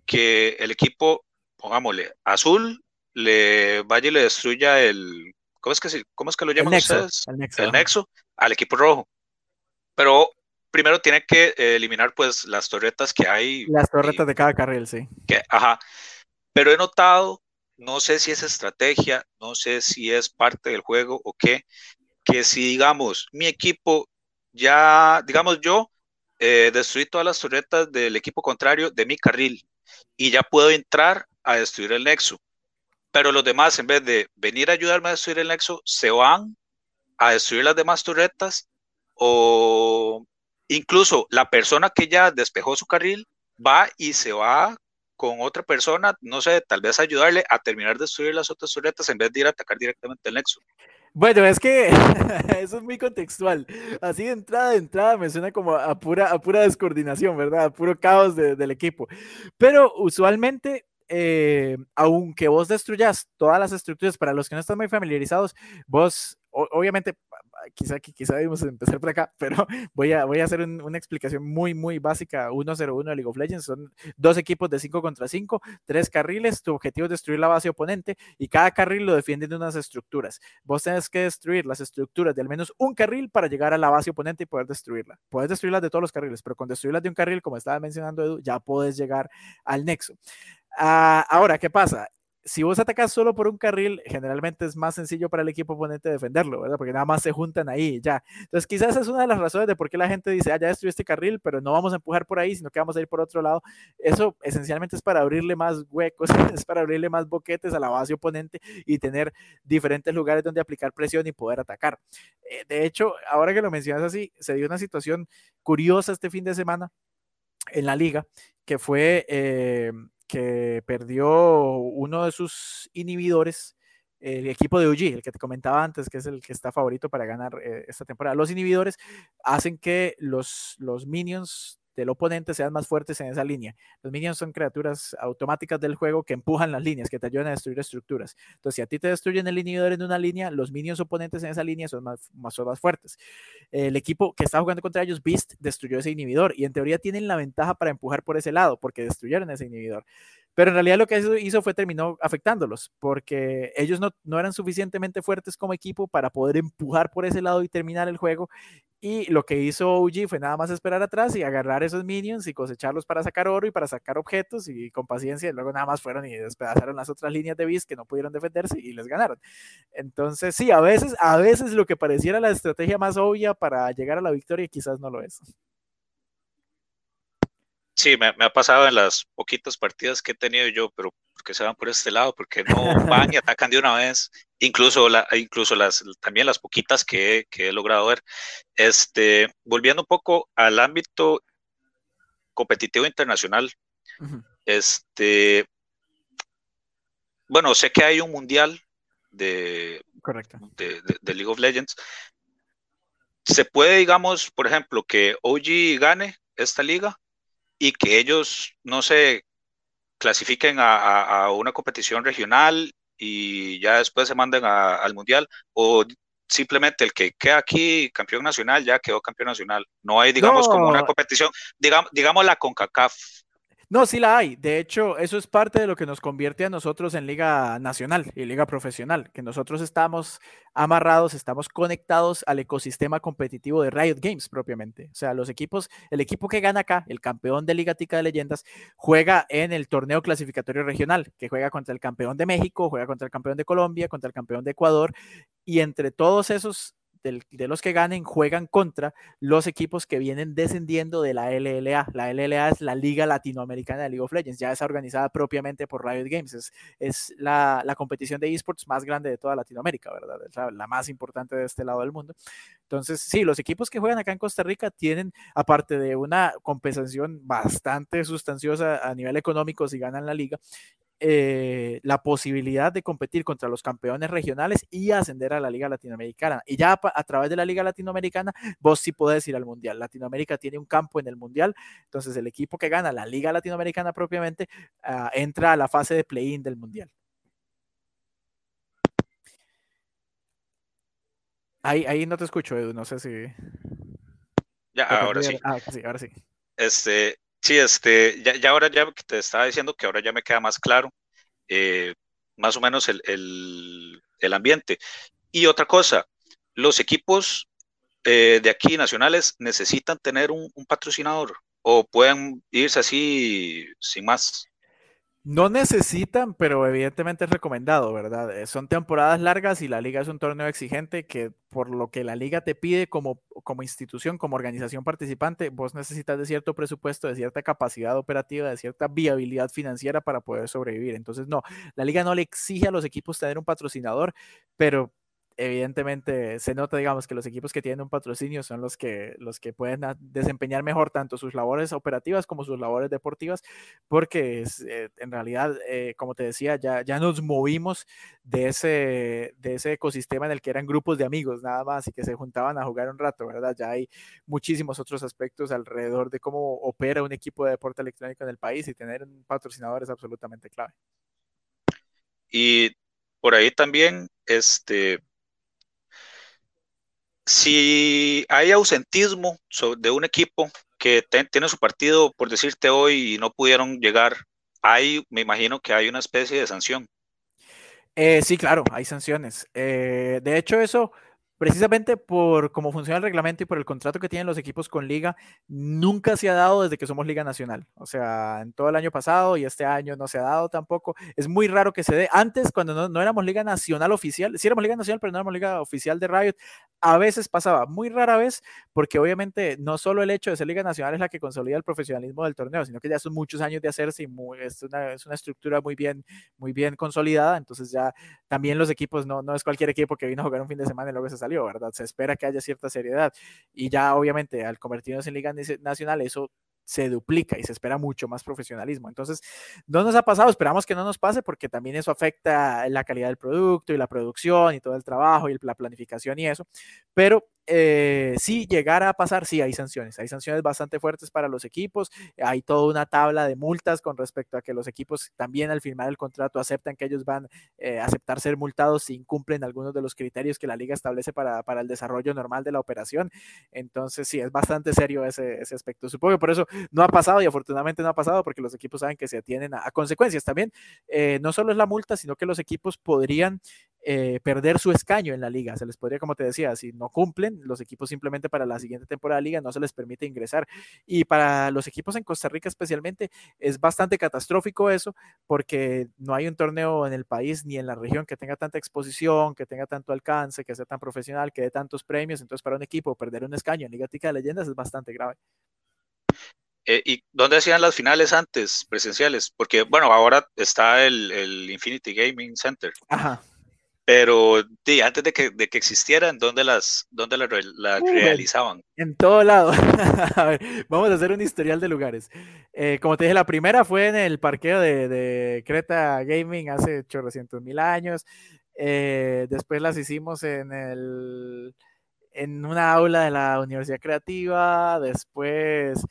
que el equipo, pongámosle, azul, le vaya y le destruya el, ¿cómo es que, cómo es que lo llaman ustedes? El nexo, el nexo al equipo rojo. Pero primero tiene que eh, eliminar pues las torretas que hay. Las torretas de cada carril, sí. Que, ajá. Pero he notado, no sé si es estrategia, no sé si es parte del juego o qué, que si digamos mi equipo ya, digamos yo, eh, destruí todas las torretas del equipo contrario de mi carril y ya puedo entrar a destruir el nexo. Pero los demás, en vez de venir a ayudarme a destruir el nexo, se van a destruir las demás torretas o Incluso la persona que ya despejó su carril va y se va con otra persona, no sé, tal vez ayudarle a terminar de destruir las otras turretas en vez de ir a atacar directamente el nexo. Bueno, es que eso es muy contextual. Así de entrada de entrada me suena como a pura, a pura descoordinación, ¿verdad? A puro caos del equipo. Pero usualmente eh, aunque vos destruyas todas las estructuras, para los que no están muy familiarizados, vos, obviamente, quizá, quizá debemos empezar por acá, pero voy a, voy a hacer una explicación muy, muy básica. 1-0-1 de League of Legends son dos equipos de 5 contra 5, tres carriles, tu objetivo es destruir la base oponente y cada carril lo defienden de unas estructuras. Vos tenés que destruir las estructuras de al menos un carril para llegar a la base oponente y poder destruirla. Puedes destruirlas de todos los carriles, pero con destruirlas de un carril, como estaba mencionando Edu, ya puedes llegar al nexo. Ah, ahora, ¿qué pasa? Si vos atacas solo por un carril, generalmente es más sencillo para el equipo oponente defenderlo, ¿verdad? Porque nada más se juntan ahí ya. Entonces, quizás es una de las razones de por qué la gente dice, ah, ya destruyó este carril, pero no vamos a empujar por ahí, sino que vamos a ir por otro lado. Eso esencialmente es para abrirle más huecos, es para abrirle más boquetes a la base oponente y tener diferentes lugares donde aplicar presión y poder atacar. Eh, de hecho, ahora que lo mencionas así, se dio una situación curiosa este fin de semana en la liga, que fue eh, que perdió uno de sus inhibidores, el equipo de UG, el que te comentaba antes, que es el que está favorito para ganar eh, esta temporada. Los inhibidores hacen que los, los minions del oponente sean más fuertes en esa línea. Los minions son criaturas automáticas del juego que empujan las líneas, que te ayudan a destruir estructuras. Entonces, si a ti te destruyen el inhibidor en una línea, los minions oponentes en esa línea son más, más, fuertes. El equipo que está jugando contra ellos, Beast, destruyó ese inhibidor y en teoría tienen la ventaja para empujar por ese lado, porque destruyeron ese inhibidor. Pero en realidad lo que hizo fue terminó afectándolos, porque ellos no, no, eran suficientemente fuertes como equipo para poder empujar por ese lado y terminar el juego. Y lo que hizo OG fue nada más esperar atrás y agarrar esos minions y cosecharlos para sacar oro y para sacar objetos y con paciencia. Y luego nada más fueron y despedazaron las otras líneas de Beast que no pudieron defenderse y les ganaron. Entonces, sí, a veces, a veces lo que pareciera la estrategia más obvia para llegar a la victoria quizás no lo es. Sí, me, ha pasado en las poquitas partidas que he tenido yo, pero porque se van por este lado, porque no van y atacan de una vez, incluso, la, incluso las, también las poquitas que, he logrado ver. Este, volviendo un poco al ámbito competitivo internacional, este, bueno, sé que hay un mundial de, de, de, League of Legends. Se puede, digamos, por ejemplo, que OG gane esta liga y que ellos no se clasifiquen a, una competición regional y ya después se manden al mundial o simplemente el que queda aquí campeón nacional ya quedó campeón nacional. No hay, digamos, como una competición, digamos, digamos la CONCACAF. No, sí la hay. De hecho, eso es parte de lo que nos convierte a nosotros en liga nacional y liga profesional, que nosotros estamos amarrados, estamos conectados al ecosistema competitivo de Riot Games propiamente. O sea, los equipos, el equipo que gana acá, el campeón de Liga Tica de Leyendas, juega en el torneo clasificatorio regional, que juega contra el campeón de México, juega contra el campeón de Colombia, contra el campeón de Ecuador, y entre todos esos de los que ganen juegan contra los equipos que vienen descendiendo de la LLA. La LLA es la Liga Latinoamericana de League of Legends, ya es organizada propiamente por Riot Games, es, es la, competición de esports más grande de toda Latinoamérica, ¿verdad? Es la, más importante de este lado del mundo. Entonces, sí, los equipos que juegan acá en Costa Rica tienen, aparte de una compensación bastante sustanciosa a nivel económico si ganan la liga, eh, la posibilidad de competir contra los campeones regionales y ascender a la Liga Latinoamericana. Y ya a, través de la Liga Latinoamericana, vos sí podés ir al Mundial. Latinoamérica tiene un campo en el Mundial, entonces el equipo que gana la Liga Latinoamericana propiamente ah, entra a la fase de play-in del Mundial. Ahí, ahí no te escucho, Edu, no sé si... Ya, ahora sí. Ah, sí, ahora sí. Este, Sí, este, ya, ya, ahora ya te estaba diciendo que ahora ya me queda más claro eh, más o menos el, el, ambiente. Y otra cosa, los equipos eh, de aquí nacionales necesitan tener un, un, patrocinador o pueden irse así sin más. No necesitan, pero evidentemente es recomendado, ¿verdad? Eh, son temporadas largas y la liga es un torneo exigente que por lo que la liga te pide como, como institución, como organización participante, vos necesitas de cierto presupuesto, de cierta capacidad operativa, de cierta viabilidad financiera para poder sobrevivir. Entonces, no, la liga no le exige a los equipos tener un patrocinador, pero evidentemente se nota, digamos, que los equipos que tienen un patrocinio son los que, los que pueden desempeñar mejor tanto sus labores operativas como sus labores deportivas, porque es, eh, en realidad, eh, como te decía, ya, ya nos movimos de ese, de ese ecosistema en el que eran grupos de amigos nada más y que se juntaban a jugar un rato, ¿verdad? Ya hay muchísimos otros aspectos alrededor de cómo opera un equipo de deporte electrónico en el país y tener un patrocinador es absolutamente clave. Y por ahí también, este, si hay ausentismo de un equipo que tiene su partido, por decirte hoy, y no pudieron llegar, hay, me imagino que hay una especie de sanción. Eh, sí, claro, hay sanciones. Eh, de hecho, eso precisamente por cómo funciona el reglamento y por el contrato que tienen los equipos con liga, nunca se ha dado desde que somos liga nacional. O sea, en todo el año pasado y este año no se ha dado tampoco. Es muy raro que se dé. Antes, cuando no, éramos liga nacional oficial, sí éramos liga nacional, pero no éramos liga oficial de Riot, a veces pasaba, muy rara vez, porque obviamente no solo el hecho de ser liga nacional es la que consolida el profesionalismo del torneo, sino que ya son muchos años de hacerse y es, una, es una estructura muy bien, muy bien consolidada. Entonces ya también los equipos, no, no es cualquier equipo que vino a jugar un fin de semana y luego se salió ¿verdad? Se espera que haya cierta seriedad. Y ya obviamente al convertirnos en Liga Nacional, eso se duplica y se espera mucho más profesionalismo. Entonces, no nos ha pasado, esperamos que no nos pase porque también eso afecta la calidad del producto y la producción y todo el trabajo y la planificación y eso, pero eh, si llegara a pasar, sí hay sanciones, hay sanciones bastante fuertes para los equipos, hay toda una tabla de multas con respecto a que los equipos también al firmar el contrato aceptan que ellos van eh, a aceptar ser multados si incumplen algunos de los criterios que la liga establece para, el desarrollo normal de la operación. Entonces sí, es bastante serio ese, ese, aspecto. Supongo que por eso no ha pasado y afortunadamente no ha pasado porque los equipos saben que se atienen a, consecuencias también. Eh, no solo es la multa, sino que los equipos podrían eh, perder su escaño en la liga. Se les podría, como te decía, si no cumplen, los equipos simplemente para la siguiente temporada de liga no se les permite ingresar. Y para los equipos en Costa Rica especialmente es bastante catastrófico eso, porque no hay un torneo en el país ni en la región que tenga tanta exposición, que tenga tanto alcance, que sea tan profesional, que dé tantos premios. Entonces, para un equipo perder un escaño en Liga Tica de Leyendas es bastante grave. Eh, ¿Y dónde hacían las finales antes, presenciales? Porque, bueno, ahora está el, el Infinity Gaming Center. Ajá. Pero antes de que, de que existieran, ¿dónde las, dónde las, realizaban? En todo lado. a ver, vamos a hacer un historial de lugares. Eh, como te dije, la primera fue en el parqueo de, de Creta Gaming hace 800 mil años. Eh, después las hicimos en el en una aula de la Universidad Creativa. Después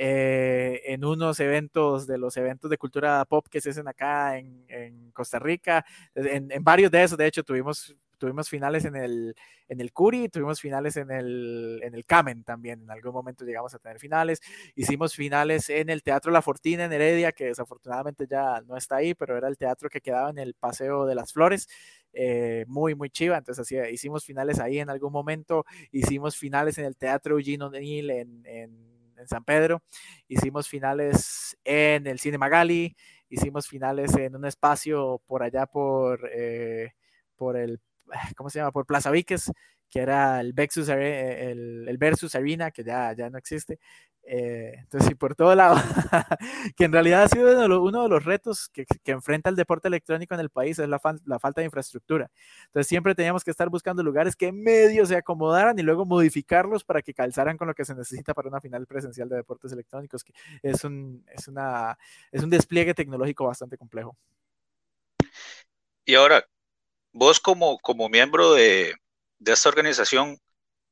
eh, en unos eventos de los eventos de cultura pop que se hacen acá en, Costa Rica. En, varios de esos, de hecho, tuvimos tuvimos finales en el, en el Curi, tuvimos finales en el, en el Camen también, en algún momento llegamos a tener finales, hicimos finales en el Teatro La Fortina en Heredia, que desafortunadamente ya no está ahí, pero era el teatro que quedaba en el Paseo de las Flores, eh, muy, muy chiva. Entonces, así, hicimos finales ahí en algún momento. Hicimemos finales en el Teatro Eugene O'Neill en, en, San Pedro. Hicimos finales en el Cine Magali. Hicimos finales en un espacio por allá por, eh, por el, ¿cómo se llama? Por Plaza Víquez, que era el Versus, el, el Versus Arena, que ya, ya no existe. Eh, entonces, sí, por todo lado, que en realidad ha sido uno de los, retos que, enfrenta el deporte electrónico en el país, es la, falta de infraestructura. Entonces, siempre teníamos que estar buscando lugares que medio se acomodaran y luego modificarlos para que calzaran con lo que se necesita para una final presencial de deportes electrónicos, que es un, es una, es un despliegue tecnológico bastante complejo. Y ahora, vos como, como miembro de, de esta organización,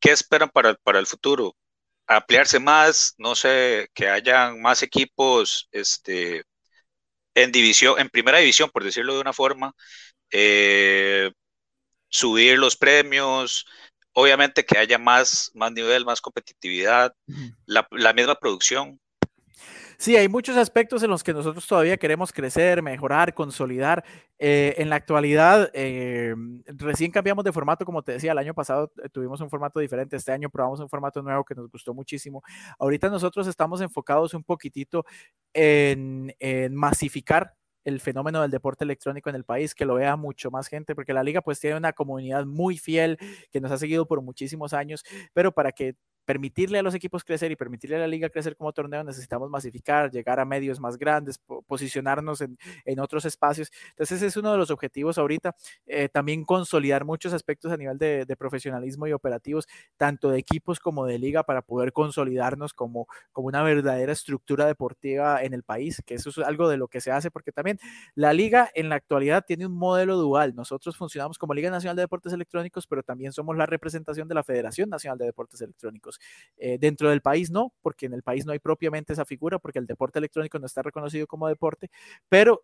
¿qué esperan para, para el futuro? ampliarse más, no sé, que hayan más equipos este, en división, en primera división, por decirlo de una forma, eh, subir los premios, obviamente que haya más, más nivel, más competitividad, la, la misma producción. Sí, hay muchos aspectos en los que nosotros todavía queremos crecer, mejorar, consolidar. Eh, en la actualidad, eh, recién cambiamos de formato, como te decía, el año pasado eh, tuvimos un formato diferente, este año probamos un formato nuevo que nos gustó muchísimo. Ahorita nosotros estamos enfocados un poquitito en, en masificar el fenómeno del deporte electrónico en el país, que lo vea mucho más gente, porque la liga pues tiene una comunidad muy fiel que nos ha seguido por muchísimos años, pero para que permitirle a los equipos crecer y permitirle a la liga crecer como torneo, necesitamos masificar, llegar a medios más grandes, posicionarnos en, otros espacios. Entonces, ese es uno de los objetivos ahorita. Eh, también consolidar muchos aspectos a nivel de, profesionalismo y operativos, tanto de equipos como de liga, para poder consolidarnos como, como una verdadera estructura deportiva en el país, que eso es algo de lo que se hace, porque también la liga en la actualidad tiene un modelo dual. Nosotros funcionamos como Liga Nacional de Deportes Electrónicos, pero también somos la representación de la Federación Nacional de Deportes Electrónicos. Eh, dentro del país no, porque en el país no hay propiamente esa figura, porque el deporte electrónico no está reconocido como deporte, pero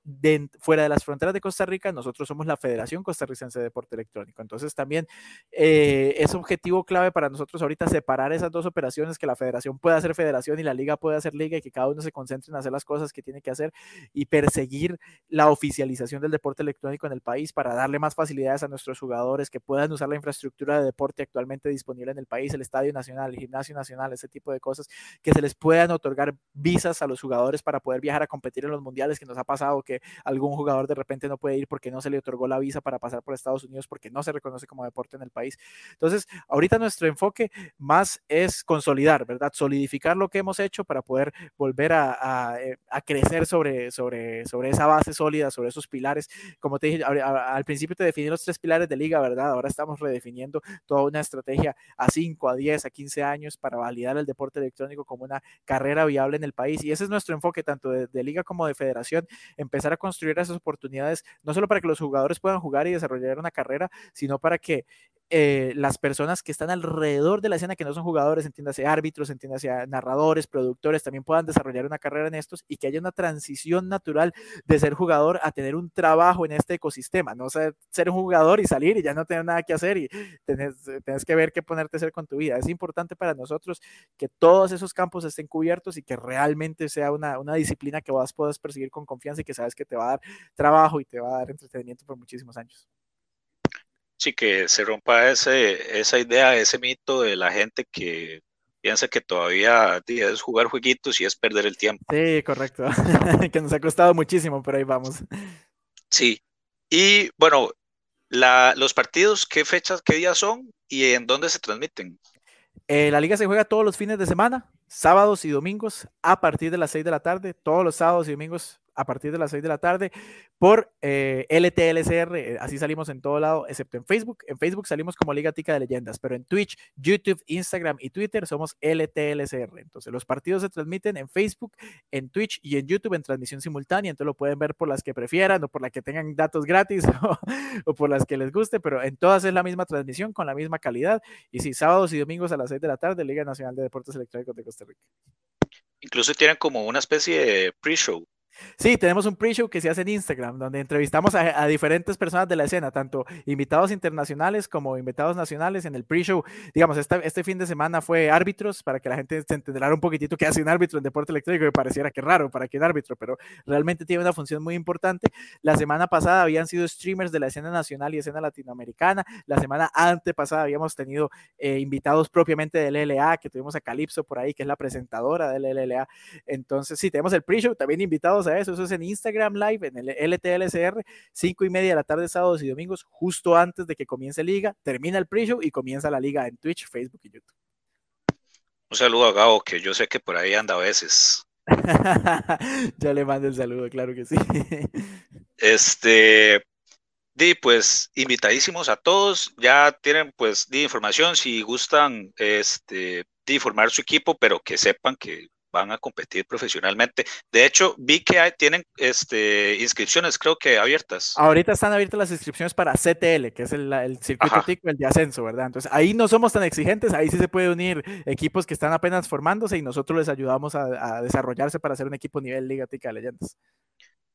fuera de las fronteras de Costa Rica, nosotros somos la Federación Costarricense de Deporte Electrónico. Entonces también eh, es objetivo clave para nosotros ahorita separar esas dos operaciones, que la federación pueda ser federación y la liga pueda ser liga y que cada uno se concentre en hacer las cosas que tiene que hacer y perseguir la oficialización del deporte electrónico en el país para darle más facilidades a nuestros jugadores que puedan usar la infraestructura de deporte actualmente disponible en el país, el Estadio Nacional, gimnasio nacional, ese tipo de cosas, que se les puedan otorgar visas a los jugadores para poder viajar a competir en los mundiales, que nos ha pasado que algún jugador de repente no puede ir porque no se le otorgó la visa para pasar por Estados Unidos porque no se reconoce como deporte en el país. Entonces, ahorita nuestro enfoque más es consolidar, ¿verdad? Solidificar lo que hemos hecho para poder volver a, a, eh, crecer sobre, sobre, sobre esa base sólida, sobre esos pilares. Como te dije, al principio te definí los tres pilares de liga, ¿verdad? Ahora estamos redefiniendo toda una estrategia a 5, a 10, a 15 años años para validar el deporte electrónico como una carrera viable en el país. Y ese es nuestro enfoque, tanto de, liga como de federación, empezar a construir esas oportunidades, no solo para que los jugadores puedan jugar y desarrollar una carrera, sino para que eh, las personas que están alrededor de la escena, que no son jugadores, entiéndase árbitros, entiéndase narradores, productores, también puedan desarrollar una carrera en estos y que haya una transición natural de ser jugador a tener un trabajo en este ecosistema, no ser, ser un jugador y salir y ya no tener nada que hacer y tenés, que ver qué ponerte a hacer con tu vida. Es importante para nosotros que todos esos campos estén cubiertos y que realmente sea una, una disciplina que vos puedas perseguir con confianza y que sabes que te va a dar trabajo y te va a dar entretenimiento por muchísimos años. Sí, que se rompa ese, esa idea, ese mito de la gente que piensa que todavía es jugar jueguitos y es perder el tiempo. Sí, correcto. que nos ha costado muchísimo, pero ahí vamos. Sí. Y bueno, la, los partidos, ¿qué fechas, qué días son y en dónde se transmiten? Eh, la liga se juega todos los fines de semana, sábados y domingos a partir de las 6 de la tarde, todos los sábados y domingos a partir de las 6 de la tarde por eh, LTLCR. Eh, así salimos en todo lado, excepto en Facebook. En Facebook salimos como Liga Tica de Leyendas, pero en Twitch, YouTube, Instagram y Twitter somos LTLCR. Entonces, los partidos se transmiten en Facebook, en Twitch y en YouTube en transmisión simultánea. Entonces, lo pueden ver por las que prefieran o por las que tengan datos gratis o, por las que les guste, pero en todas es la misma transmisión con la misma calidad. Y sí, sábados y domingos a las 6 de la tarde, Liga Nacional de Deportes Electrónicos de Costa Rica. Incluso tienen como una especie de pre-show Sí, tenemos un pre-show que se hace en Instagram, donde entrevistamos a, diferentes personas de la escena, tanto invitados internacionales como invitados nacionales en el pre-show. Digamos, este fin de semana fue árbitros, para que la gente se entendiera un poquitito qué hace un árbitro en deporte electrónico, que pareciera que raro para que un árbitro, pero realmente tiene una función muy importante. La semana pasada habían sido streamers de la escena nacional y escena latinoamericana. La semana antepasada habíamos tenido eh, invitados propiamente del LLA, que tuvimos a Calypso por ahí, que es la presentadora del LLA. Entonces, sí, tenemos el pre-show, también invitados a eso. Eso es en Instagram Live, en el LTLCR, 5 y media de la tarde, sábados y domingos, justo antes de que comience liga. Termina el pre-show y comienza la liga en Twitch, Facebook y YouTube. Un saludo a Gabo, que yo sé que por ahí anda a veces. ya le mando el saludo, claro que sí. este, Di, pues invitadísimos a todos, ya tienen pues di información si gustan este, de formar su equipo, pero que sepan que van a competir profesionalmente. De hecho, vi que hay, tienen este, inscripciones, creo que abiertas. Ahorita están abiertas las inscripciones para CTL, que es el, circuito TIC, el de ascenso, ¿verdad? Entonces, ahí no somos tan exigentes, ahí sí se puede unir equipos que están apenas formándose y nosotros les ayudamos a, desarrollarse para hacer un equipo nivel Liga TIC de Leyendas.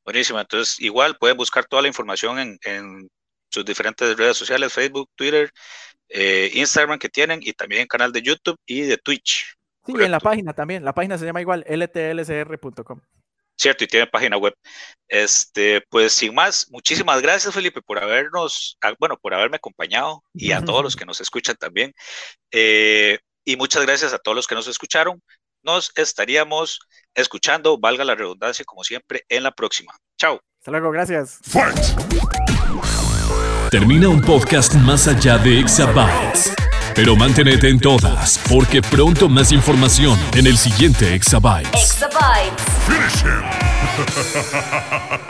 Buenísimo, entonces igual pueden buscar toda la información en, en sus diferentes redes sociales, Facebook, Twitter, eh, Instagram que tienen y también canal de YouTube y de Twitch. Sí, en la página también. La página se llama igual, ltlcr.com. Cierto, y tiene página web. Este, pues sin más, muchísimas gracias, Felipe, por habernos, ah, bueno, por haberme acompañado y a todos los que nos escuchan también. Eh, y muchas gracias a todos los que nos escucharon. Nos estaríamos escuchando, valga la redundancia, como siempre, en la próxima. Chao. Hasta luego, gracias. Termina un podcast más allá de Exabytes. Pero manténete en todas, porque pronto más información en el siguiente Exabytes. Exabytes. Finish him.